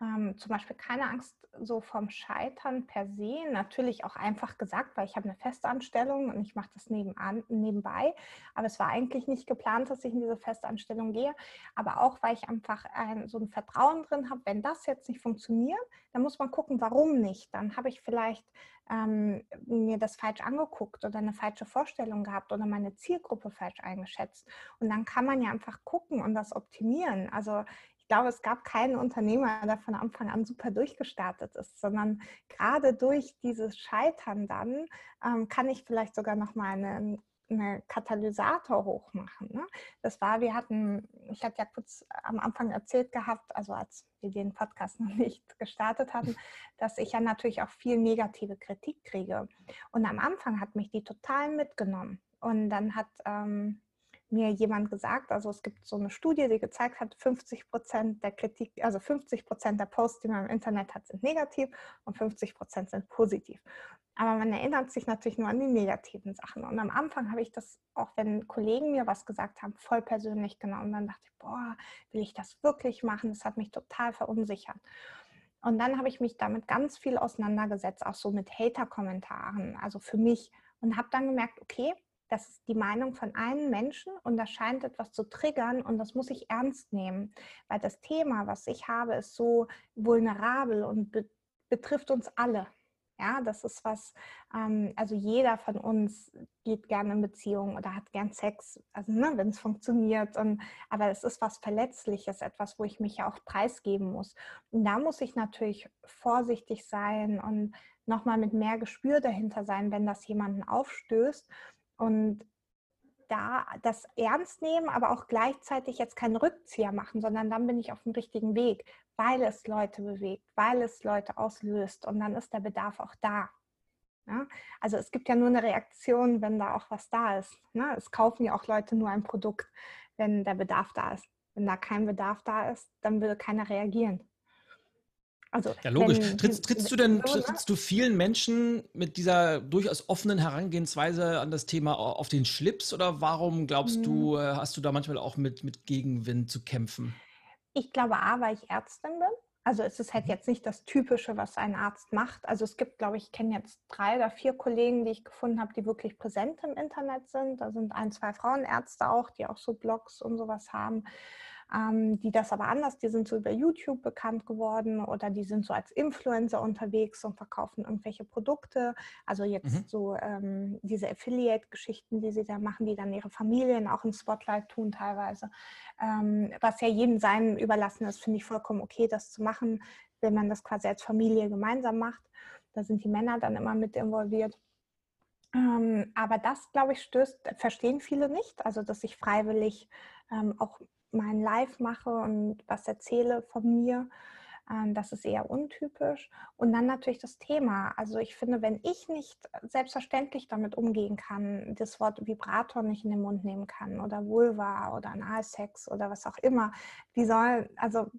ähm, zum Beispiel keine Angst so vom Scheitern per se. Natürlich auch einfach gesagt, weil ich habe eine Festanstellung und ich mache das nebenan, nebenbei. Aber es war eigentlich nicht geplant, dass ich in diese Festanstellung gehe. Aber auch, weil ich einfach ein, so ein Vertrauen drin habe, wenn das jetzt nicht funktioniert, dann muss man gucken, warum nicht. Dann habe ich vielleicht ähm, mir das falsch angeguckt oder eine falsche Vorstellung gehabt oder meine Zielgruppe falsch eingeschätzt. Und dann kann man ja einfach gucken und das optimieren. Also ich glaube, es gab keinen Unternehmer, der von Anfang an super durchgestartet ist, sondern gerade durch dieses Scheitern dann ähm, kann ich vielleicht sogar noch mal einen eine Katalysator hochmachen. Ne? Das war, wir hatten, ich hatte ja kurz am Anfang erzählt gehabt, also als wir den Podcast noch nicht gestartet hatten, dass ich ja natürlich auch viel negative Kritik kriege. Und am Anfang hat mich die total mitgenommen. Und dann hat ähm, mir jemand gesagt, also es gibt so eine Studie, die gezeigt hat, 50 Prozent der Kritik, also 50 Prozent der Posts, die man im Internet hat, sind negativ und 50 Prozent sind positiv. Aber man erinnert sich natürlich nur an die negativen Sachen. Und am Anfang habe ich das, auch wenn Kollegen mir was gesagt haben, voll persönlich genommen. Dann dachte ich, boah, will ich das wirklich machen? Das hat mich total verunsichert. Und dann habe ich mich damit ganz viel auseinandergesetzt, auch so mit Hater-Kommentaren, also für mich. Und habe dann gemerkt, okay, das ist die Meinung von einem Menschen und das scheint etwas zu triggern und das muss ich ernst nehmen, weil das Thema, was ich habe, ist so vulnerabel und be betrifft uns alle. Ja, das ist was, ähm, also jeder von uns geht gerne in Beziehungen oder hat gern Sex, also ne, wenn es funktioniert. Und, aber es ist was Verletzliches, etwas, wo ich mich ja auch preisgeben muss. Und da muss ich natürlich vorsichtig sein und nochmal mit mehr Gespür dahinter sein, wenn das jemanden aufstößt und da das ernst nehmen, aber auch gleichzeitig jetzt keinen Rückzieher machen, sondern dann bin ich auf dem richtigen Weg, weil es Leute bewegt, weil es Leute auslöst und dann ist der Bedarf auch da. Ja? Also es gibt ja nur eine Reaktion, wenn da auch was da ist. Ne? Es kaufen ja auch Leute nur ein Produkt, wenn der Bedarf da ist. Wenn da kein Bedarf da ist, dann würde keiner reagieren. Also, ja, logisch. Wenn, trittst, trittst du denn, trittst du vielen Menschen mit dieser durchaus offenen Herangehensweise an das Thema auf den Schlips oder warum glaubst mhm. du, äh, hast du da manchmal auch mit, mit Gegenwind zu kämpfen? Ich glaube, A, weil ich Ärztin bin. Also es ist halt mhm. jetzt nicht das Typische, was ein Arzt macht. Also es gibt, glaube ich, ich kenne jetzt drei oder vier Kollegen, die ich gefunden habe, die wirklich präsent im Internet sind. Da sind ein, zwei Frauenärzte auch, die auch so Blogs und sowas haben ähm, die das aber anders, die sind so über YouTube bekannt geworden oder die sind so als Influencer unterwegs und verkaufen irgendwelche Produkte. Also jetzt mhm. so ähm, diese Affiliate-Geschichten, die sie da machen, die dann ihre Familien auch im Spotlight tun teilweise. Ähm, was ja jedem seinem überlassen ist, finde ich vollkommen okay, das zu machen, wenn man das quasi als Familie gemeinsam macht. Da sind die Männer dann immer mit involviert. Ähm, aber das, glaube ich, stößt, verstehen viele nicht. Also, dass ich freiwillig ähm, auch mein Live mache und was erzähle von mir. Ähm, das ist eher untypisch. Und dann natürlich das Thema. Also ich finde, wenn ich nicht selbstverständlich damit umgehen kann, das Wort Vibrator nicht in den Mund nehmen kann oder Vulva oder Analsex oder was auch immer, wie soll, also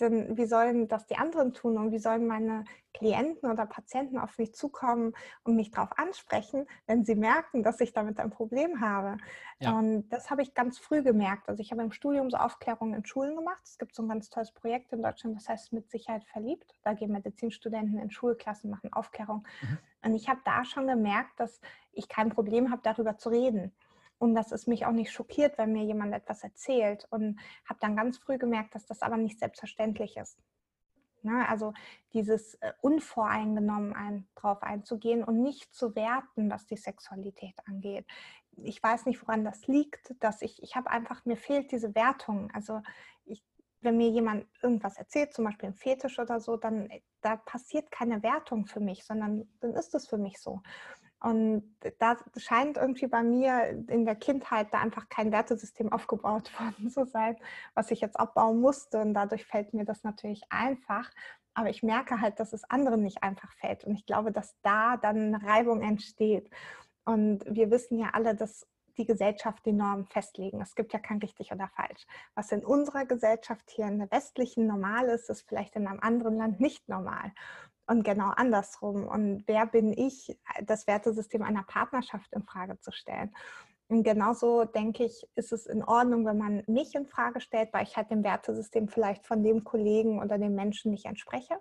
denn wie sollen das die anderen tun und wie sollen meine Klienten oder Patienten auf mich zukommen und mich darauf ansprechen, wenn sie merken, dass ich damit ein Problem habe? Ja. Und das habe ich ganz früh gemerkt. Also ich habe im Studium so Aufklärung in Schulen gemacht. Es gibt so ein ganz tolles Projekt in Deutschland, das heißt mit Sicherheit verliebt. Da gehen Medizinstudenten in Schulklassen, machen Aufklärung. Mhm. Und ich habe da schon gemerkt, dass ich kein Problem habe, darüber zu reden und dass es mich auch nicht schockiert, wenn mir jemand etwas erzählt. Und habe dann ganz früh gemerkt, dass das aber nicht selbstverständlich ist. Ne? Also dieses äh, unvoreingenommen ein, drauf einzugehen und nicht zu werten, was die Sexualität angeht. Ich weiß nicht, woran das liegt, dass ich, ich habe einfach, mir fehlt diese Wertung. Also ich, wenn mir jemand irgendwas erzählt, zum Beispiel ein Fetisch oder so, dann äh, da passiert keine Wertung für mich, sondern dann ist es für mich so. Und da scheint irgendwie bei mir in der Kindheit da einfach kein Wertesystem aufgebaut worden zu sein, was ich jetzt abbauen musste. Und dadurch fällt mir das natürlich einfach. Aber ich merke halt, dass es anderen nicht einfach fällt. Und ich glaube, dass da dann Reibung entsteht. Und wir wissen ja alle, dass die Gesellschaft die Normen festlegen. Es gibt ja kein richtig oder falsch. Was in unserer Gesellschaft hier in der westlichen normal ist, ist vielleicht in einem anderen Land nicht normal und genau andersrum. Und wer bin ich, das Wertesystem einer Partnerschaft in Frage zu stellen? Und genauso denke ich, ist es in Ordnung, wenn man mich in Frage stellt, weil ich halt dem Wertesystem vielleicht von dem Kollegen oder dem Menschen nicht entspreche.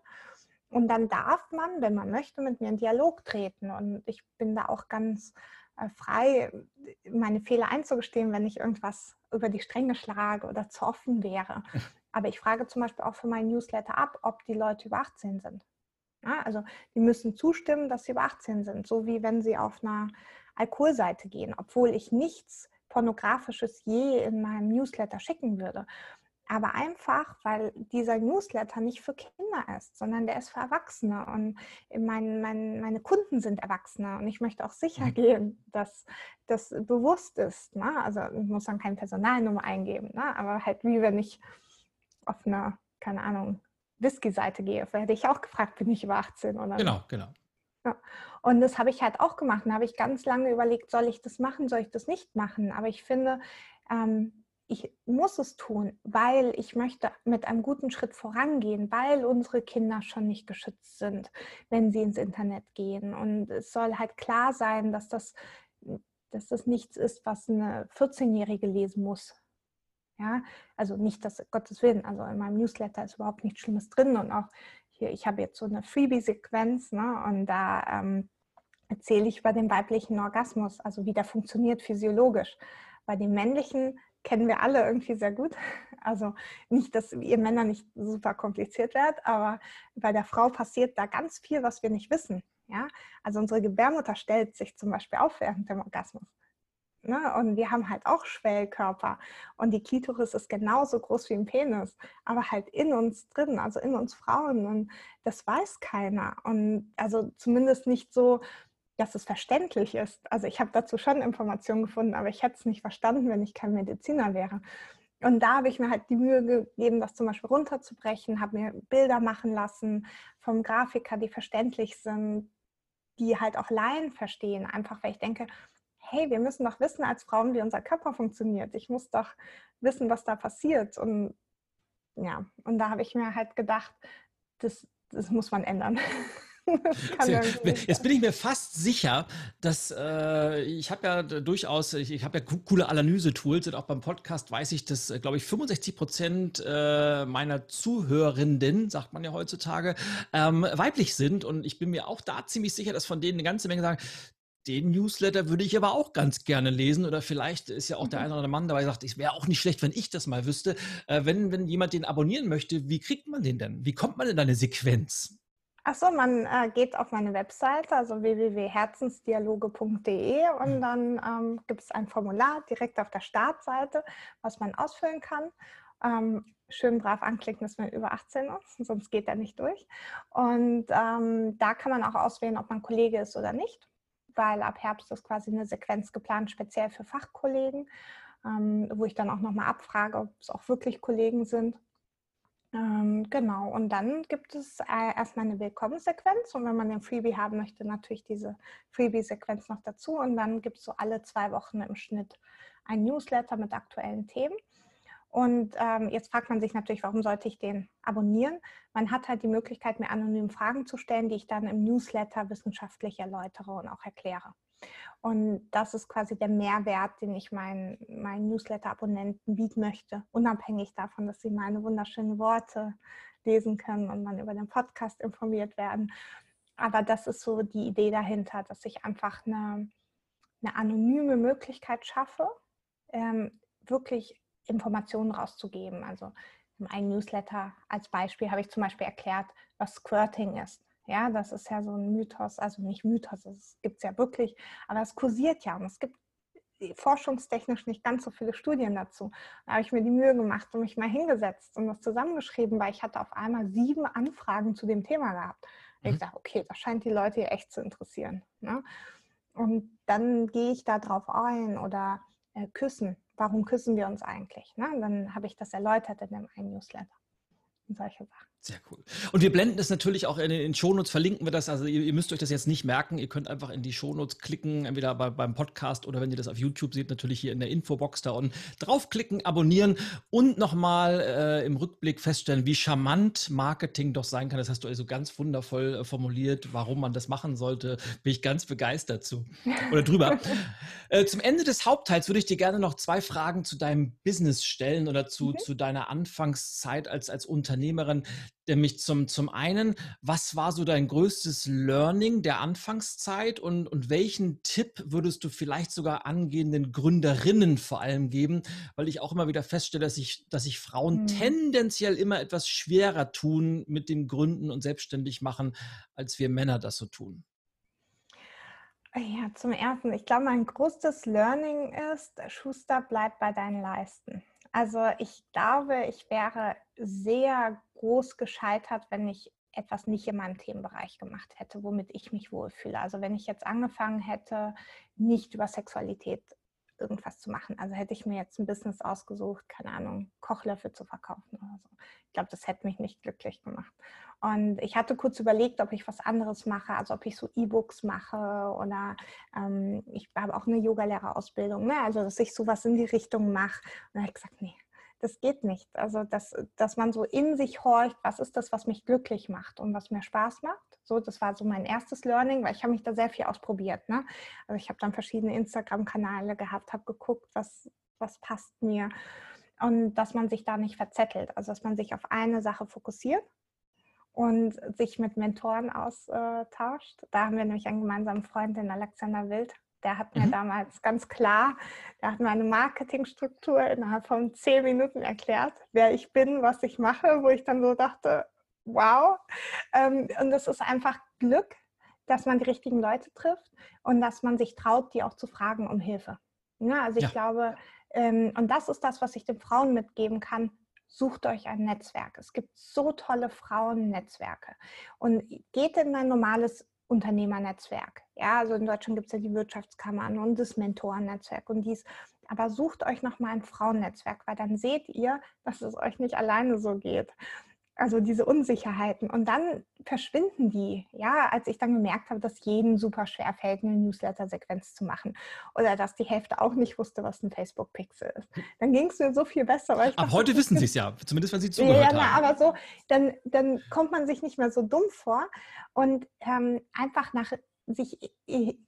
Und dann darf man, wenn man möchte, mit mir in Dialog treten. Und ich bin da auch ganz äh, frei, meine Fehler einzugestehen, wenn ich irgendwas über die Stränge schlage oder zu offen wäre. Aber ich frage zum Beispiel auch für meinen Newsletter ab, ob die Leute über 18 sind. Ja, also die müssen zustimmen, dass sie über 18 sind, so wie wenn sie auf einer Alkoholseite gehen, obwohl ich nichts Pornografisches je in meinem Newsletter schicken würde aber einfach, weil dieser Newsletter nicht für Kinder ist, sondern der ist für Erwachsene und mein, mein, meine Kunden sind Erwachsene und ich möchte auch sicher mhm. gehen, dass das bewusst ist. Ne? Also ich muss dann keine Personalnummer eingeben, ne? aber halt wie wenn ich auf einer, keine Ahnung, Whisky-Seite gehe, werde ich auch gefragt, bin ich über 18 oder Genau, genau. Ja. Und das habe ich halt auch gemacht. Da habe ich ganz lange überlegt, soll ich das machen, soll ich das nicht machen. Aber ich finde, ähm, ich muss es tun, weil ich möchte mit einem guten Schritt vorangehen, weil unsere Kinder schon nicht geschützt sind, wenn sie ins Internet gehen. Und es soll halt klar sein, dass das, dass das nichts ist, was eine 14-Jährige lesen muss. Ja, also nicht, dass Gottes Willen, also in meinem Newsletter ist überhaupt nichts Schlimmes drin und auch hier, ich habe jetzt so eine Freebie-Sequenz ne, und da ähm, erzähle ich über den weiblichen Orgasmus, also wie der funktioniert physiologisch. Bei dem männlichen kennen wir alle irgendwie sehr gut. Also nicht, dass ihr Männer nicht super kompliziert werdet, aber bei der Frau passiert da ganz viel, was wir nicht wissen. Ja? Also unsere Gebärmutter stellt sich zum Beispiel auf während dem Orgasmus. Ne? Und wir haben halt auch Schwellkörper. Und die Klitoris ist genauso groß wie ein Penis, aber halt in uns drin, also in uns Frauen. Und das weiß keiner. Und also zumindest nicht so, dass es verständlich ist. Also ich habe dazu schon Informationen gefunden, aber ich hätte es nicht verstanden, wenn ich kein Mediziner wäre. Und da habe ich mir halt die Mühe gegeben, das zum Beispiel runterzubrechen, habe mir Bilder machen lassen vom Grafiker, die verständlich sind, die halt auch Laien verstehen. Einfach weil ich denke, hey, wir müssen doch wissen als Frauen, wie unser Körper funktioniert. Ich muss doch wissen, was da passiert. Und ja, und da habe ich mir halt gedacht, das, das muss man ändern. Jetzt bin ich mir fast sicher, dass äh, ich habe ja durchaus, ich, ich habe ja coole Analyse-Tools und auch beim Podcast weiß ich, dass, äh, glaube ich, 65 Prozent äh, meiner Zuhörenden, sagt man ja heutzutage, ähm, weiblich sind. Und ich bin mir auch da ziemlich sicher, dass von denen eine ganze Menge sagen, den Newsletter würde ich aber auch ganz gerne lesen. Oder vielleicht ist ja auch der mhm. eine oder andere Mann dabei, sagt, es wäre auch nicht schlecht, wenn ich das mal wüsste. Äh, wenn, wenn jemand den abonnieren möchte, wie kriegt man den denn? Wie kommt man in eine Sequenz? Achso, man äh, geht auf meine Webseite, also www.herzensdialoge.de und mhm. dann ähm, gibt es ein Formular direkt auf der Startseite, was man ausfüllen kann. Ähm, schön brav anklicken, dass man über 18 ist, sonst geht er nicht durch. Und ähm, da kann man auch auswählen, ob man Kollege ist oder nicht, weil ab Herbst ist quasi eine Sequenz geplant, speziell für Fachkollegen, ähm, wo ich dann auch nochmal abfrage, ob es auch wirklich Kollegen sind. Ähm, genau, und dann gibt es äh, erstmal eine Willkommenssequenz und wenn man den Freebie haben möchte, natürlich diese Freebie-Sequenz noch dazu und dann gibt es so alle zwei Wochen im Schnitt ein Newsletter mit aktuellen Themen. Und ähm, jetzt fragt man sich natürlich, warum sollte ich den abonnieren? Man hat halt die Möglichkeit, mir anonym Fragen zu stellen, die ich dann im Newsletter wissenschaftlich erläutere und auch erkläre. Und das ist quasi der Mehrwert, den ich meinen, meinen Newsletter-Abonnenten bieten möchte, unabhängig davon, dass sie meine wunderschönen Worte lesen können und dann über den Podcast informiert werden. Aber das ist so die Idee dahinter, dass ich einfach eine, eine anonyme Möglichkeit schaffe, ähm, wirklich Informationen rauszugeben. Also in einem Newsletter als Beispiel habe ich zum Beispiel erklärt, was Squirting ist. Ja, das ist ja so ein Mythos, also nicht Mythos, es gibt es ja wirklich, aber es kursiert ja und es gibt forschungstechnisch nicht ganz so viele Studien dazu. Da habe ich mir die Mühe gemacht und mich mal hingesetzt und das zusammengeschrieben, weil ich hatte auf einmal sieben Anfragen zu dem Thema gehabt. Und mhm. ich dachte, okay, das scheint die Leute hier echt zu interessieren. Ne? Und dann gehe ich da drauf ein oder äh, küssen. Warum küssen wir uns eigentlich? Ne? Dann habe ich das erläutert in dem einen Newsletter und solche Sachen. Sehr cool. Und wir blenden das natürlich auch in den Shownotes, verlinken wir das. Also ihr, ihr, müsst euch das jetzt nicht merken. Ihr könnt einfach in die Shownotes klicken, entweder bei, beim Podcast oder wenn ihr das auf YouTube seht, natürlich hier in der Infobox da unten. Draufklicken, abonnieren und nochmal äh, im Rückblick feststellen, wie charmant Marketing doch sein kann. Das hast du also ganz wundervoll äh, formuliert, warum man das machen sollte. Bin ich ganz begeistert zu oder drüber. äh, zum Ende des Hauptteils würde ich dir gerne noch zwei Fragen zu deinem Business stellen oder zu, mhm. zu deiner Anfangszeit als, als Unternehmerin nämlich zum, zum einen, was war so dein größtes Learning der Anfangszeit und, und welchen Tipp würdest du vielleicht sogar angehenden Gründerinnen vor allem geben? Weil ich auch immer wieder feststelle, dass ich, dass sich Frauen mhm. tendenziell immer etwas schwerer tun mit dem Gründen und selbstständig machen, als wir Männer das so tun. Ja, zum Ersten, ich glaube, mein größtes Learning ist, Schuster, bleib bei deinen Leisten. Also ich glaube, ich wäre sehr groß gescheitert, wenn ich etwas nicht in meinem Themenbereich gemacht hätte, womit ich mich wohlfühle. Also wenn ich jetzt angefangen hätte, nicht über Sexualität irgendwas zu machen. Also hätte ich mir jetzt ein Business ausgesucht, keine Ahnung, Kochlöffel zu verkaufen oder so. Ich glaube, das hätte mich nicht glücklich gemacht. Und ich hatte kurz überlegt, ob ich was anderes mache, also ob ich so E-Books mache oder ähm, ich habe auch eine Yogalehrerausbildung, ne? also dass ich sowas in die Richtung mache. Und dann habe ich gesagt, nee, das geht nicht. Also, dass, dass man so in sich horcht, was ist das, was mich glücklich macht und was mir Spaß macht. So, das war so mein erstes Learning, weil ich habe mich da sehr viel ausprobiert. Ne? Also ich habe dann verschiedene Instagram-Kanäle gehabt, habe geguckt, was, was passt mir. Und dass man sich da nicht verzettelt. Also dass man sich auf eine Sache fokussiert und sich mit Mentoren austauscht. Da haben wir nämlich einen gemeinsamen Freund, den Alexander Wild, der hat mir mhm. damals ganz klar, der hat mir eine Marketingstruktur innerhalb von zehn Minuten erklärt, wer ich bin, was ich mache, wo ich dann so dachte, wow. Ähm, und es ist einfach Glück, dass man die richtigen Leute trifft und dass man sich traut, die auch zu fragen um Hilfe. Ja, also ich ja. glaube, ähm, und das ist das, was ich den Frauen mitgeben kann. Sucht euch ein Netzwerk. Es gibt so tolle Frauennetzwerke. Und geht in ein normales Unternehmernetzwerk. Ja, also in Deutschland gibt es ja die Wirtschaftskammern und das Mentorennetzwerk und dies. Aber sucht euch nochmal ein Frauennetzwerk, weil dann seht ihr, dass es euch nicht alleine so geht also diese Unsicherheiten. Und dann verschwinden die. Ja, als ich dann gemerkt habe, dass jedem super schwer fällt, eine Newsletter-Sequenz zu machen oder dass die Hälfte auch nicht wusste, was ein Facebook-Pixel ist. Dann ging es mir so viel besser. Weil Ab heute wissen sie es ja, zumindest wenn sie zugehört ja, haben. aber so, dann, dann kommt man sich nicht mehr so dumm vor und ähm, einfach nach sich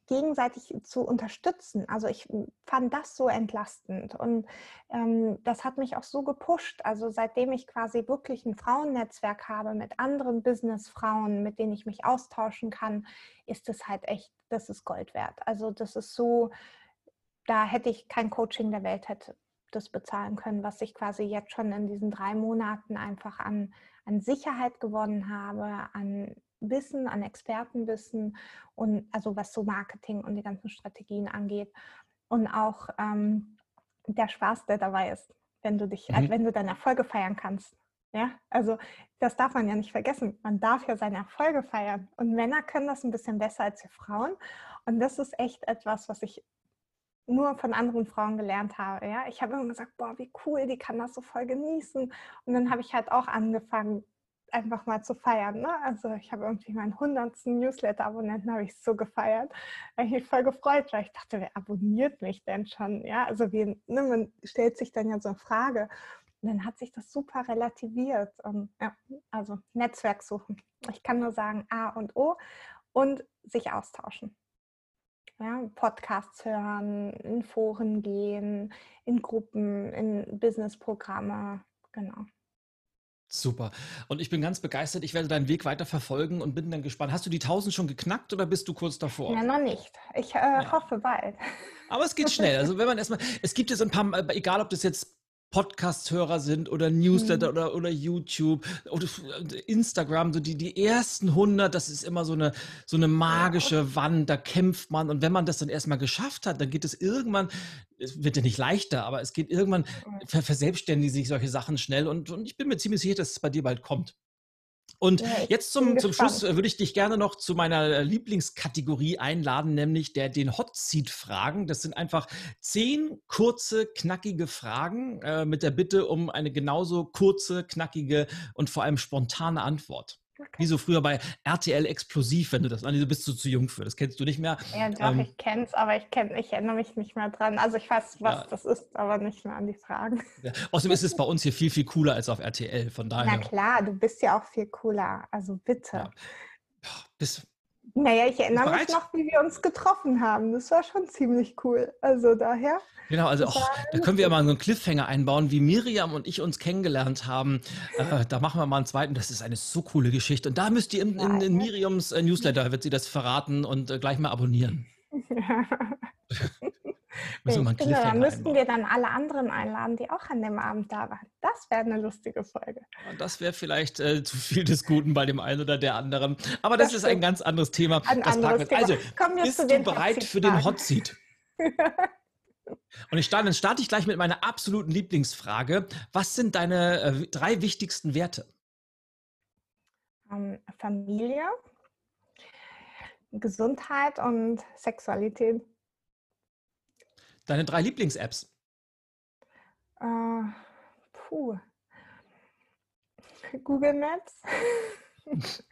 gegenseitig zu unterstützen. Also ich fand das so entlastend und ähm, das hat mich auch so gepusht. Also seitdem ich quasi wirklich ein Frauennetzwerk habe mit anderen Businessfrauen, mit denen ich mich austauschen kann, ist es halt echt, das ist Gold wert. Also das ist so, da hätte ich kein Coaching der Welt hätte das bezahlen können, was ich quasi jetzt schon in diesen drei Monaten einfach an, an Sicherheit gewonnen habe, an Wissen, an Expertenwissen und also was so Marketing und die ganzen Strategien angeht. Und auch ähm, der Spaß, der dabei ist, wenn du dich, mhm. wenn du deine Erfolge feiern kannst. Ja, also das darf man ja nicht vergessen. Man darf ja seine Erfolge feiern. Und Männer können das ein bisschen besser als wir Frauen. Und das ist echt etwas, was ich nur von anderen Frauen gelernt habe. Ja, ich habe immer gesagt, boah, wie cool, die kann das so voll genießen. Und dann habe ich halt auch angefangen, einfach mal zu feiern. Ne? Also ich habe irgendwie meinen hundertsten Newsletter-Abonnenten habe ich so gefeiert. Habe ich mich voll gefreut, weil ich dachte, wer abonniert mich denn schon? Ja, also wie, ne, man stellt sich dann ja so eine Frage. Und dann hat sich das super relativiert. Und, ja, also Netzwerk suchen. Ich kann nur sagen A und O und sich austauschen. Ja, Podcasts hören, in Foren gehen, in Gruppen, in Businessprogramme. Genau. Super. Und ich bin ganz begeistert. Ich werde deinen Weg weiter verfolgen und bin dann gespannt. Hast du die 1000 schon geknackt oder bist du kurz davor? Ja, noch nicht. Ich äh, ja. hoffe bald. Aber es geht schnell. Also wenn man erstmal, es gibt jetzt ein paar, egal ob das jetzt Podcast-Hörer sind oder Newsletter mhm. oder, oder YouTube oder Instagram, so die, die ersten 100, das ist immer so eine, so eine magische. Wand, da kämpft man und wenn man das dann erstmal geschafft hat, dann geht es irgendwann, es wird ja nicht leichter, aber es geht irgendwann, ver verselbstständigen sich solche Sachen schnell und, und ich bin mir ziemlich sicher, dass es bei dir bald kommt. Und ja, jetzt zum, zum Schluss würde ich dich gerne noch zu meiner Lieblingskategorie einladen, nämlich der, den Hot Seat Fragen. Das sind einfach zehn kurze, knackige Fragen äh, mit der Bitte um eine genauso kurze, knackige und vor allem spontane Antwort. Okay. Wie so früher bei RTL Explosiv, wenn du das, Anni, du bist so zu jung für, das kennst du nicht mehr. Ja, doch, ähm, ich kenne es, aber ich, kenn, ich erinnere mich nicht mehr dran. Also ich weiß, was ja. das ist, aber nicht mehr an die Fragen. Ja. Außerdem ist es bei uns hier viel, viel cooler als auf RTL, von daher. Na klar, du bist ja auch viel cooler, also bitte. Ja. Bis, naja, ich erinnere mich noch, wie wir uns getroffen haben. Das war schon ziemlich cool. Also daher. Genau, also auch, da können wir ja mal so einen Cliffhanger einbauen, wie Miriam und ich uns kennengelernt haben. Äh, da machen wir mal einen zweiten. Das ist eine so coole Geschichte. Und da müsst ihr in, in, in Miriams äh, Newsletter, wird sie das verraten und äh, gleich mal abonnieren. Ja. Müssen wir genau, dann müssten wir dann alle anderen einladen, die auch an dem Abend da waren. Das wäre eine lustige Folge. Das wäre vielleicht äh, zu viel des Guten bei dem einen oder der anderen. Aber das, das ist ein ganz anderes Thema. Ein anderes Thema. Also, bist du bereit für den Hot Seat? Und ich starte, dann starte ich gleich mit meiner absoluten Lieblingsfrage. Was sind deine äh, drei wichtigsten Werte? Ähm, Familie, Gesundheit und Sexualität. Deine drei Lieblings-Apps? Uh, puh. Google Maps.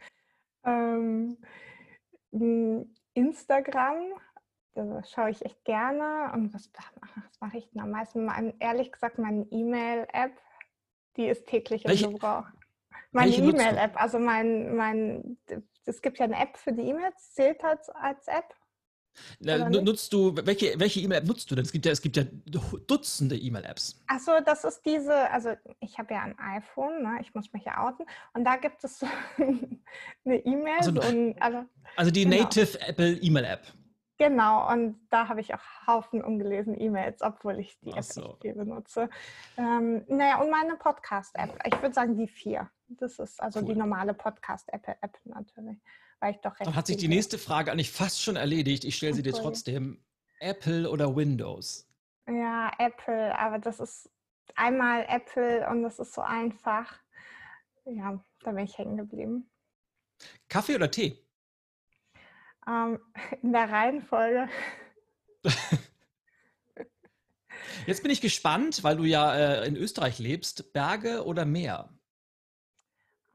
ähm, Instagram, da schaue ich echt gerne. Und was, was mache ich denn am meisten? Mein, ehrlich gesagt, meine E-Mail-App, die ist täglich im Gebrauch. Meine E-Mail-App, also mein, mein, es gibt ja eine App für die E-Mails, zählt als, als App. Na, nutzt du, welche, welche E-Mail-App nutzt du denn? Es gibt ja, es gibt ja Dutzende E-Mail-Apps. Achso, das ist diese, also ich habe ja ein iPhone, ne? ich muss mich ja outen. Und da gibt es so eine E-Mail. Also, also, also, die genau. Native Apple E-Mail-App. Genau, und da habe ich auch Haufen ungelesen E-Mails, obwohl ich die App so. nicht viel benutze. Ähm, naja, und meine Podcast-App. Ich würde sagen, die vier. Das ist also cool. die normale Podcast-App App natürlich weil ich doch recht. Dann hat sich die nächste Frage eigentlich fast schon erledigt. Ich stelle sie dir trotzdem. Apple oder Windows? Ja, Apple, aber das ist einmal Apple und das ist so einfach. Ja, da bin ich hängen geblieben. Kaffee oder Tee? Ähm, in der Reihenfolge. Jetzt bin ich gespannt, weil du ja äh, in Österreich lebst. Berge oder Meer?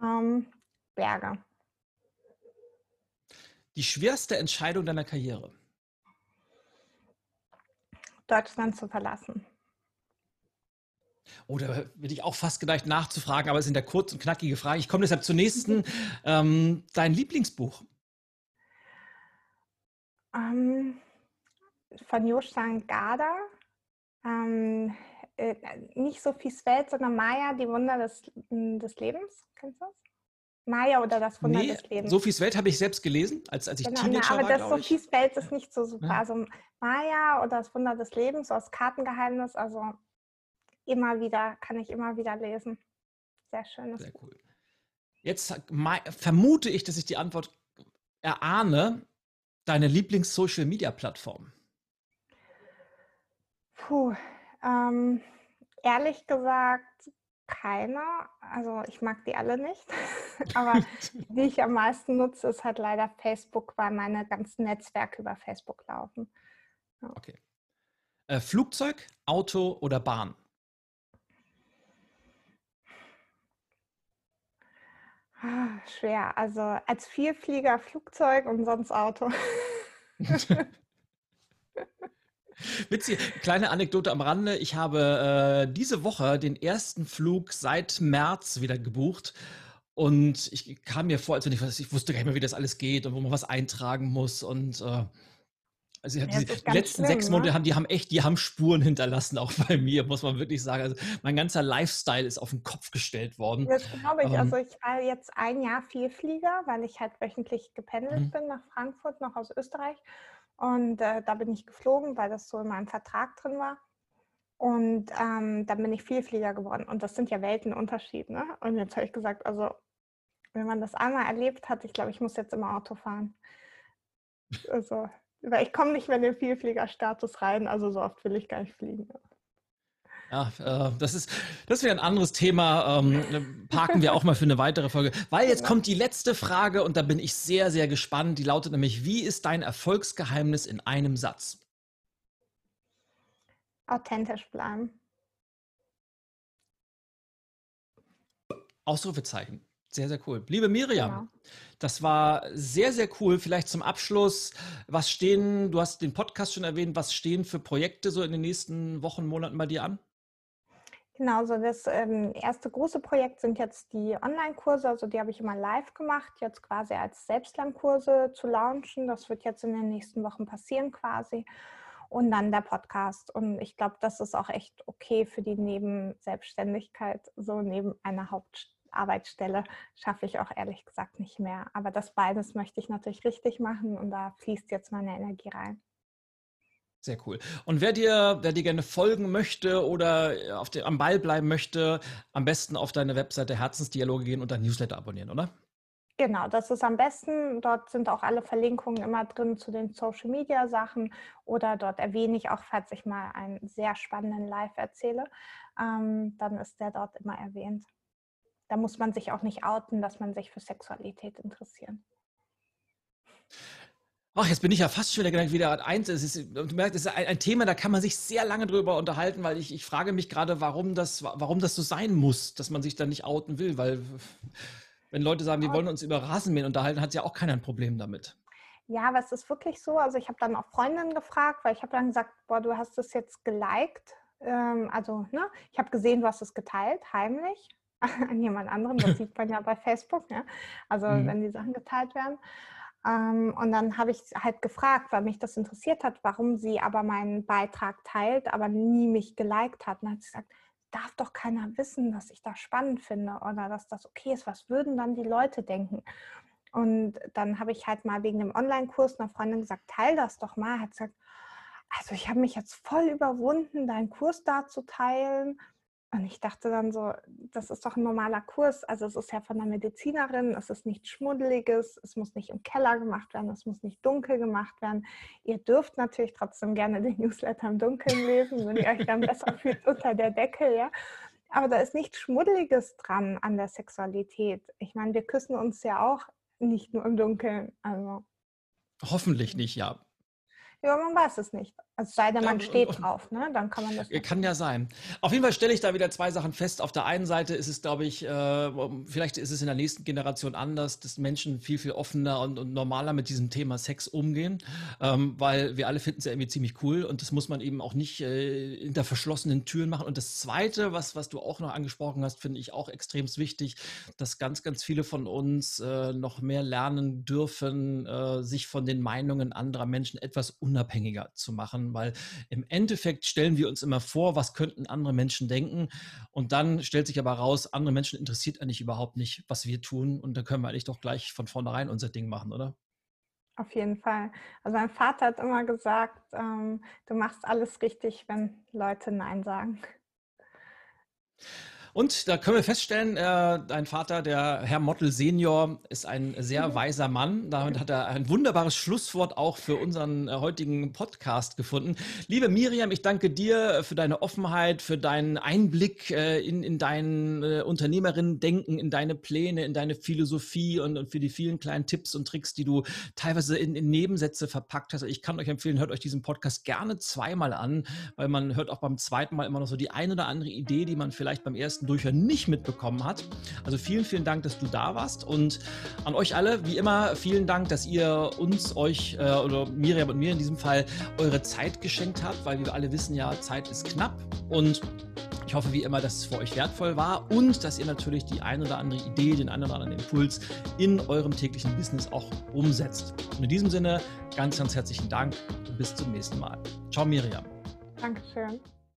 Ähm, Berge. Die schwerste Entscheidung deiner Karriere? Deutschland zu verlassen. Oder oh, hätte ich auch fast gedacht nachzufragen, aber es sind ja kurz und knackige Fragen. Ich komme deshalb zur nächsten. ähm, dein Lieblingsbuch? Ähm, von Jostein Garda. Ähm, äh, nicht Sophies Welt, sondern Maya, die Wunder des, des Lebens. Kennst du das? Maya oder das Wunder nee, des Lebens. Sophies Welt habe ich selbst gelesen, als, als ich genau, Teenager na, aber war, das Sophies Welt ist nicht so super. Ja. Also Maya oder das Wunder des Lebens, so das Kartengeheimnis, also immer wieder, kann ich immer wieder lesen. Sehr schönes Sehr cool. Jetzt vermute ich, dass ich die Antwort erahne. Deine Lieblings-Social-Media-Plattform? Puh, ähm, ehrlich gesagt keiner. Also ich mag die alle nicht. Aber die ich am meisten nutze, ist halt leider Facebook, weil meine ganzen Netzwerke über Facebook laufen. Ja. Okay. Äh, Flugzeug, Auto oder Bahn? Ah, schwer. Also als Vielflieger Flugzeug und sonst Auto. Witzig, kleine Anekdote am Rande. Ich habe äh, diese Woche den ersten Flug seit März wieder gebucht. Und ich kam mir vor, als wenn ich, ich wusste gar nicht mehr, wie das alles geht und wo man was eintragen muss. Und äh, also ja, die, die letzten schlimm, sechs Monate ne? haben die haben echt, die haben Spuren hinterlassen, auch bei mir, muss man wirklich sagen. Also mein ganzer Lifestyle ist auf den Kopf gestellt worden. Das glaube ich. Ähm, also ich war jetzt ein Jahr Vielflieger, weil ich halt wöchentlich gependelt mhm. bin nach Frankfurt, noch aus Österreich. Und äh, da bin ich geflogen, weil das so in meinem Vertrag drin war. Und ähm, dann bin ich Vielflieger geworden. Und das sind ja Weltenunterschiede. Ne? Und jetzt habe ich gesagt, also wenn man das einmal erlebt hat, ich glaube, ich muss jetzt immer Auto fahren. Also, weil ich komme nicht mehr in den Vielfliegerstatus rein, also so oft will ich gar nicht fliegen. Ja, äh, das ist das wäre ein anderes Thema. Ähm, parken wir auch mal für eine weitere Folge. Weil jetzt kommt die letzte Frage und da bin ich sehr, sehr gespannt. Die lautet nämlich: Wie ist dein Erfolgsgeheimnis in einem Satz? Authentisch bleiben. Ausrufezeichen. Sehr, sehr cool. Liebe Miriam, genau. das war sehr, sehr cool. Vielleicht zum Abschluss, was stehen, du hast den Podcast schon erwähnt, was stehen für Projekte so in den nächsten Wochen, Monaten bei dir an? Genau, so das ähm, erste große Projekt sind jetzt die Online-Kurse, also die habe ich immer live gemacht, jetzt quasi als Selbstlernkurse zu launchen. Das wird jetzt in den nächsten Wochen passieren quasi. Und dann der Podcast. Und ich glaube, das ist auch echt okay für die Nebenselbstständigkeit, so neben einer Hauptarbeitsstelle schaffe ich auch ehrlich gesagt nicht mehr. Aber das beides möchte ich natürlich richtig machen und da fließt jetzt meine Energie rein. Sehr cool. Und wer dir, wer dir gerne folgen möchte oder auf den, am Ball bleiben möchte, am besten auf deine Webseite Herzensdialoge gehen und dein Newsletter abonnieren, oder? Genau, das ist am besten. Dort sind auch alle Verlinkungen immer drin zu den Social Media Sachen oder dort erwähne ich auch, falls ich mal einen sehr spannenden Live erzähle, ähm, dann ist der dort immer erwähnt. Da muss man sich auch nicht outen, dass man sich für Sexualität interessiert. Ach, jetzt bin ich ja fast schon wieder, wieder eins. Es ist, du merkst, es ist ein, ein, Thema, da kann man sich sehr lange drüber unterhalten, weil ich, ich frage mich gerade, warum das, warum das so sein muss, dass man sich da nicht outen will, weil wenn Leute sagen, wir wollen uns über Rasenmähen unterhalten, hat ja auch keiner ein Problem damit. Ja, aber es ist wirklich so. Also ich habe dann auch Freundinnen gefragt, weil ich habe dann gesagt, boah, du hast es jetzt geliked. Ähm, also, ne, ich habe gesehen, du hast es geteilt, heimlich an jemand anderen. Das sieht man ja bei Facebook, ne? Also mhm. wenn die Sachen geteilt werden. Ähm, und dann habe ich halt gefragt, weil mich das interessiert hat, warum sie aber meinen Beitrag teilt, aber nie mich geliked hat. Und hat sie gesagt, darf doch keiner wissen, dass ich das spannend finde oder dass das okay ist. Was würden dann die Leute denken? Und dann habe ich halt mal wegen dem Online-Kurs einer Freundin gesagt, teil das doch mal. Hat gesagt, also ich habe mich jetzt voll überwunden, deinen Kurs da zu teilen. Und ich dachte dann so, das ist doch ein normaler Kurs. Also es ist ja von der Medizinerin, es ist nichts Schmuddeliges, es muss nicht im Keller gemacht werden, es muss nicht dunkel gemacht werden. Ihr dürft natürlich trotzdem gerne den Newsletter im Dunkeln lesen, wenn ihr euch dann besser fühlt unter der Decke, ja. Aber da ist nichts Schmuddeliges dran an der Sexualität. Ich meine, wir küssen uns ja auch nicht nur im Dunkeln. Also. Hoffentlich nicht, ja. Ja, man weiß es nicht. Also sei denn, man steht drauf, ne? Dann kann man das. Kann ja sein. Auf jeden Fall stelle ich da wieder zwei Sachen fest. Auf der einen Seite ist es, glaube ich, äh, vielleicht ist es in der nächsten Generation anders, dass Menschen viel, viel offener und, und normaler mit diesem Thema Sex umgehen, ähm, weil wir alle finden es ja irgendwie ziemlich cool und das muss man eben auch nicht äh, hinter verschlossenen Türen machen. Und das Zweite, was, was du auch noch angesprochen hast, finde ich auch extrem wichtig, dass ganz, ganz viele von uns äh, noch mehr lernen dürfen, sich von den Meinungen anderer Menschen etwas unabhängiger zu machen weil im Endeffekt stellen wir uns immer vor, was könnten andere Menschen denken und dann stellt sich aber raus, andere Menschen interessiert eigentlich überhaupt nicht, was wir tun und dann können wir eigentlich doch gleich von vornherein unser Ding machen, oder? Auf jeden Fall. Also mein Vater hat immer gesagt, ähm, du machst alles richtig, wenn Leute Nein sagen. Und da können wir feststellen, äh, dein Vater, der Herr Mottel Senior, ist ein sehr mhm. weiser Mann. Damit hat er ein wunderbares Schlusswort auch für unseren äh, heutigen Podcast gefunden. Liebe Miriam, ich danke dir für deine Offenheit, für deinen Einblick äh, in, in dein äh, Unternehmerinnen-Denken, in deine Pläne, in deine Philosophie und, und für die vielen kleinen Tipps und Tricks, die du teilweise in, in Nebensätze verpackt hast. Ich kann euch empfehlen, hört euch diesen Podcast gerne zweimal an, weil man hört auch beim zweiten Mal immer noch so die eine oder andere Idee, die man vielleicht beim ersten Durchhör nicht mitbekommen hat. Also vielen, vielen Dank, dass du da warst und an euch alle, wie immer, vielen Dank, dass ihr uns, euch äh, oder Miriam und mir in diesem Fall eure Zeit geschenkt habt, weil wir alle wissen ja, Zeit ist knapp und ich hoffe wie immer, dass es für euch wertvoll war und dass ihr natürlich die ein oder andere Idee, den einen oder anderen Impuls in eurem täglichen Business auch umsetzt. Und in diesem Sinne ganz, ganz herzlichen Dank und bis zum nächsten Mal. Ciao Miriam. Dankeschön.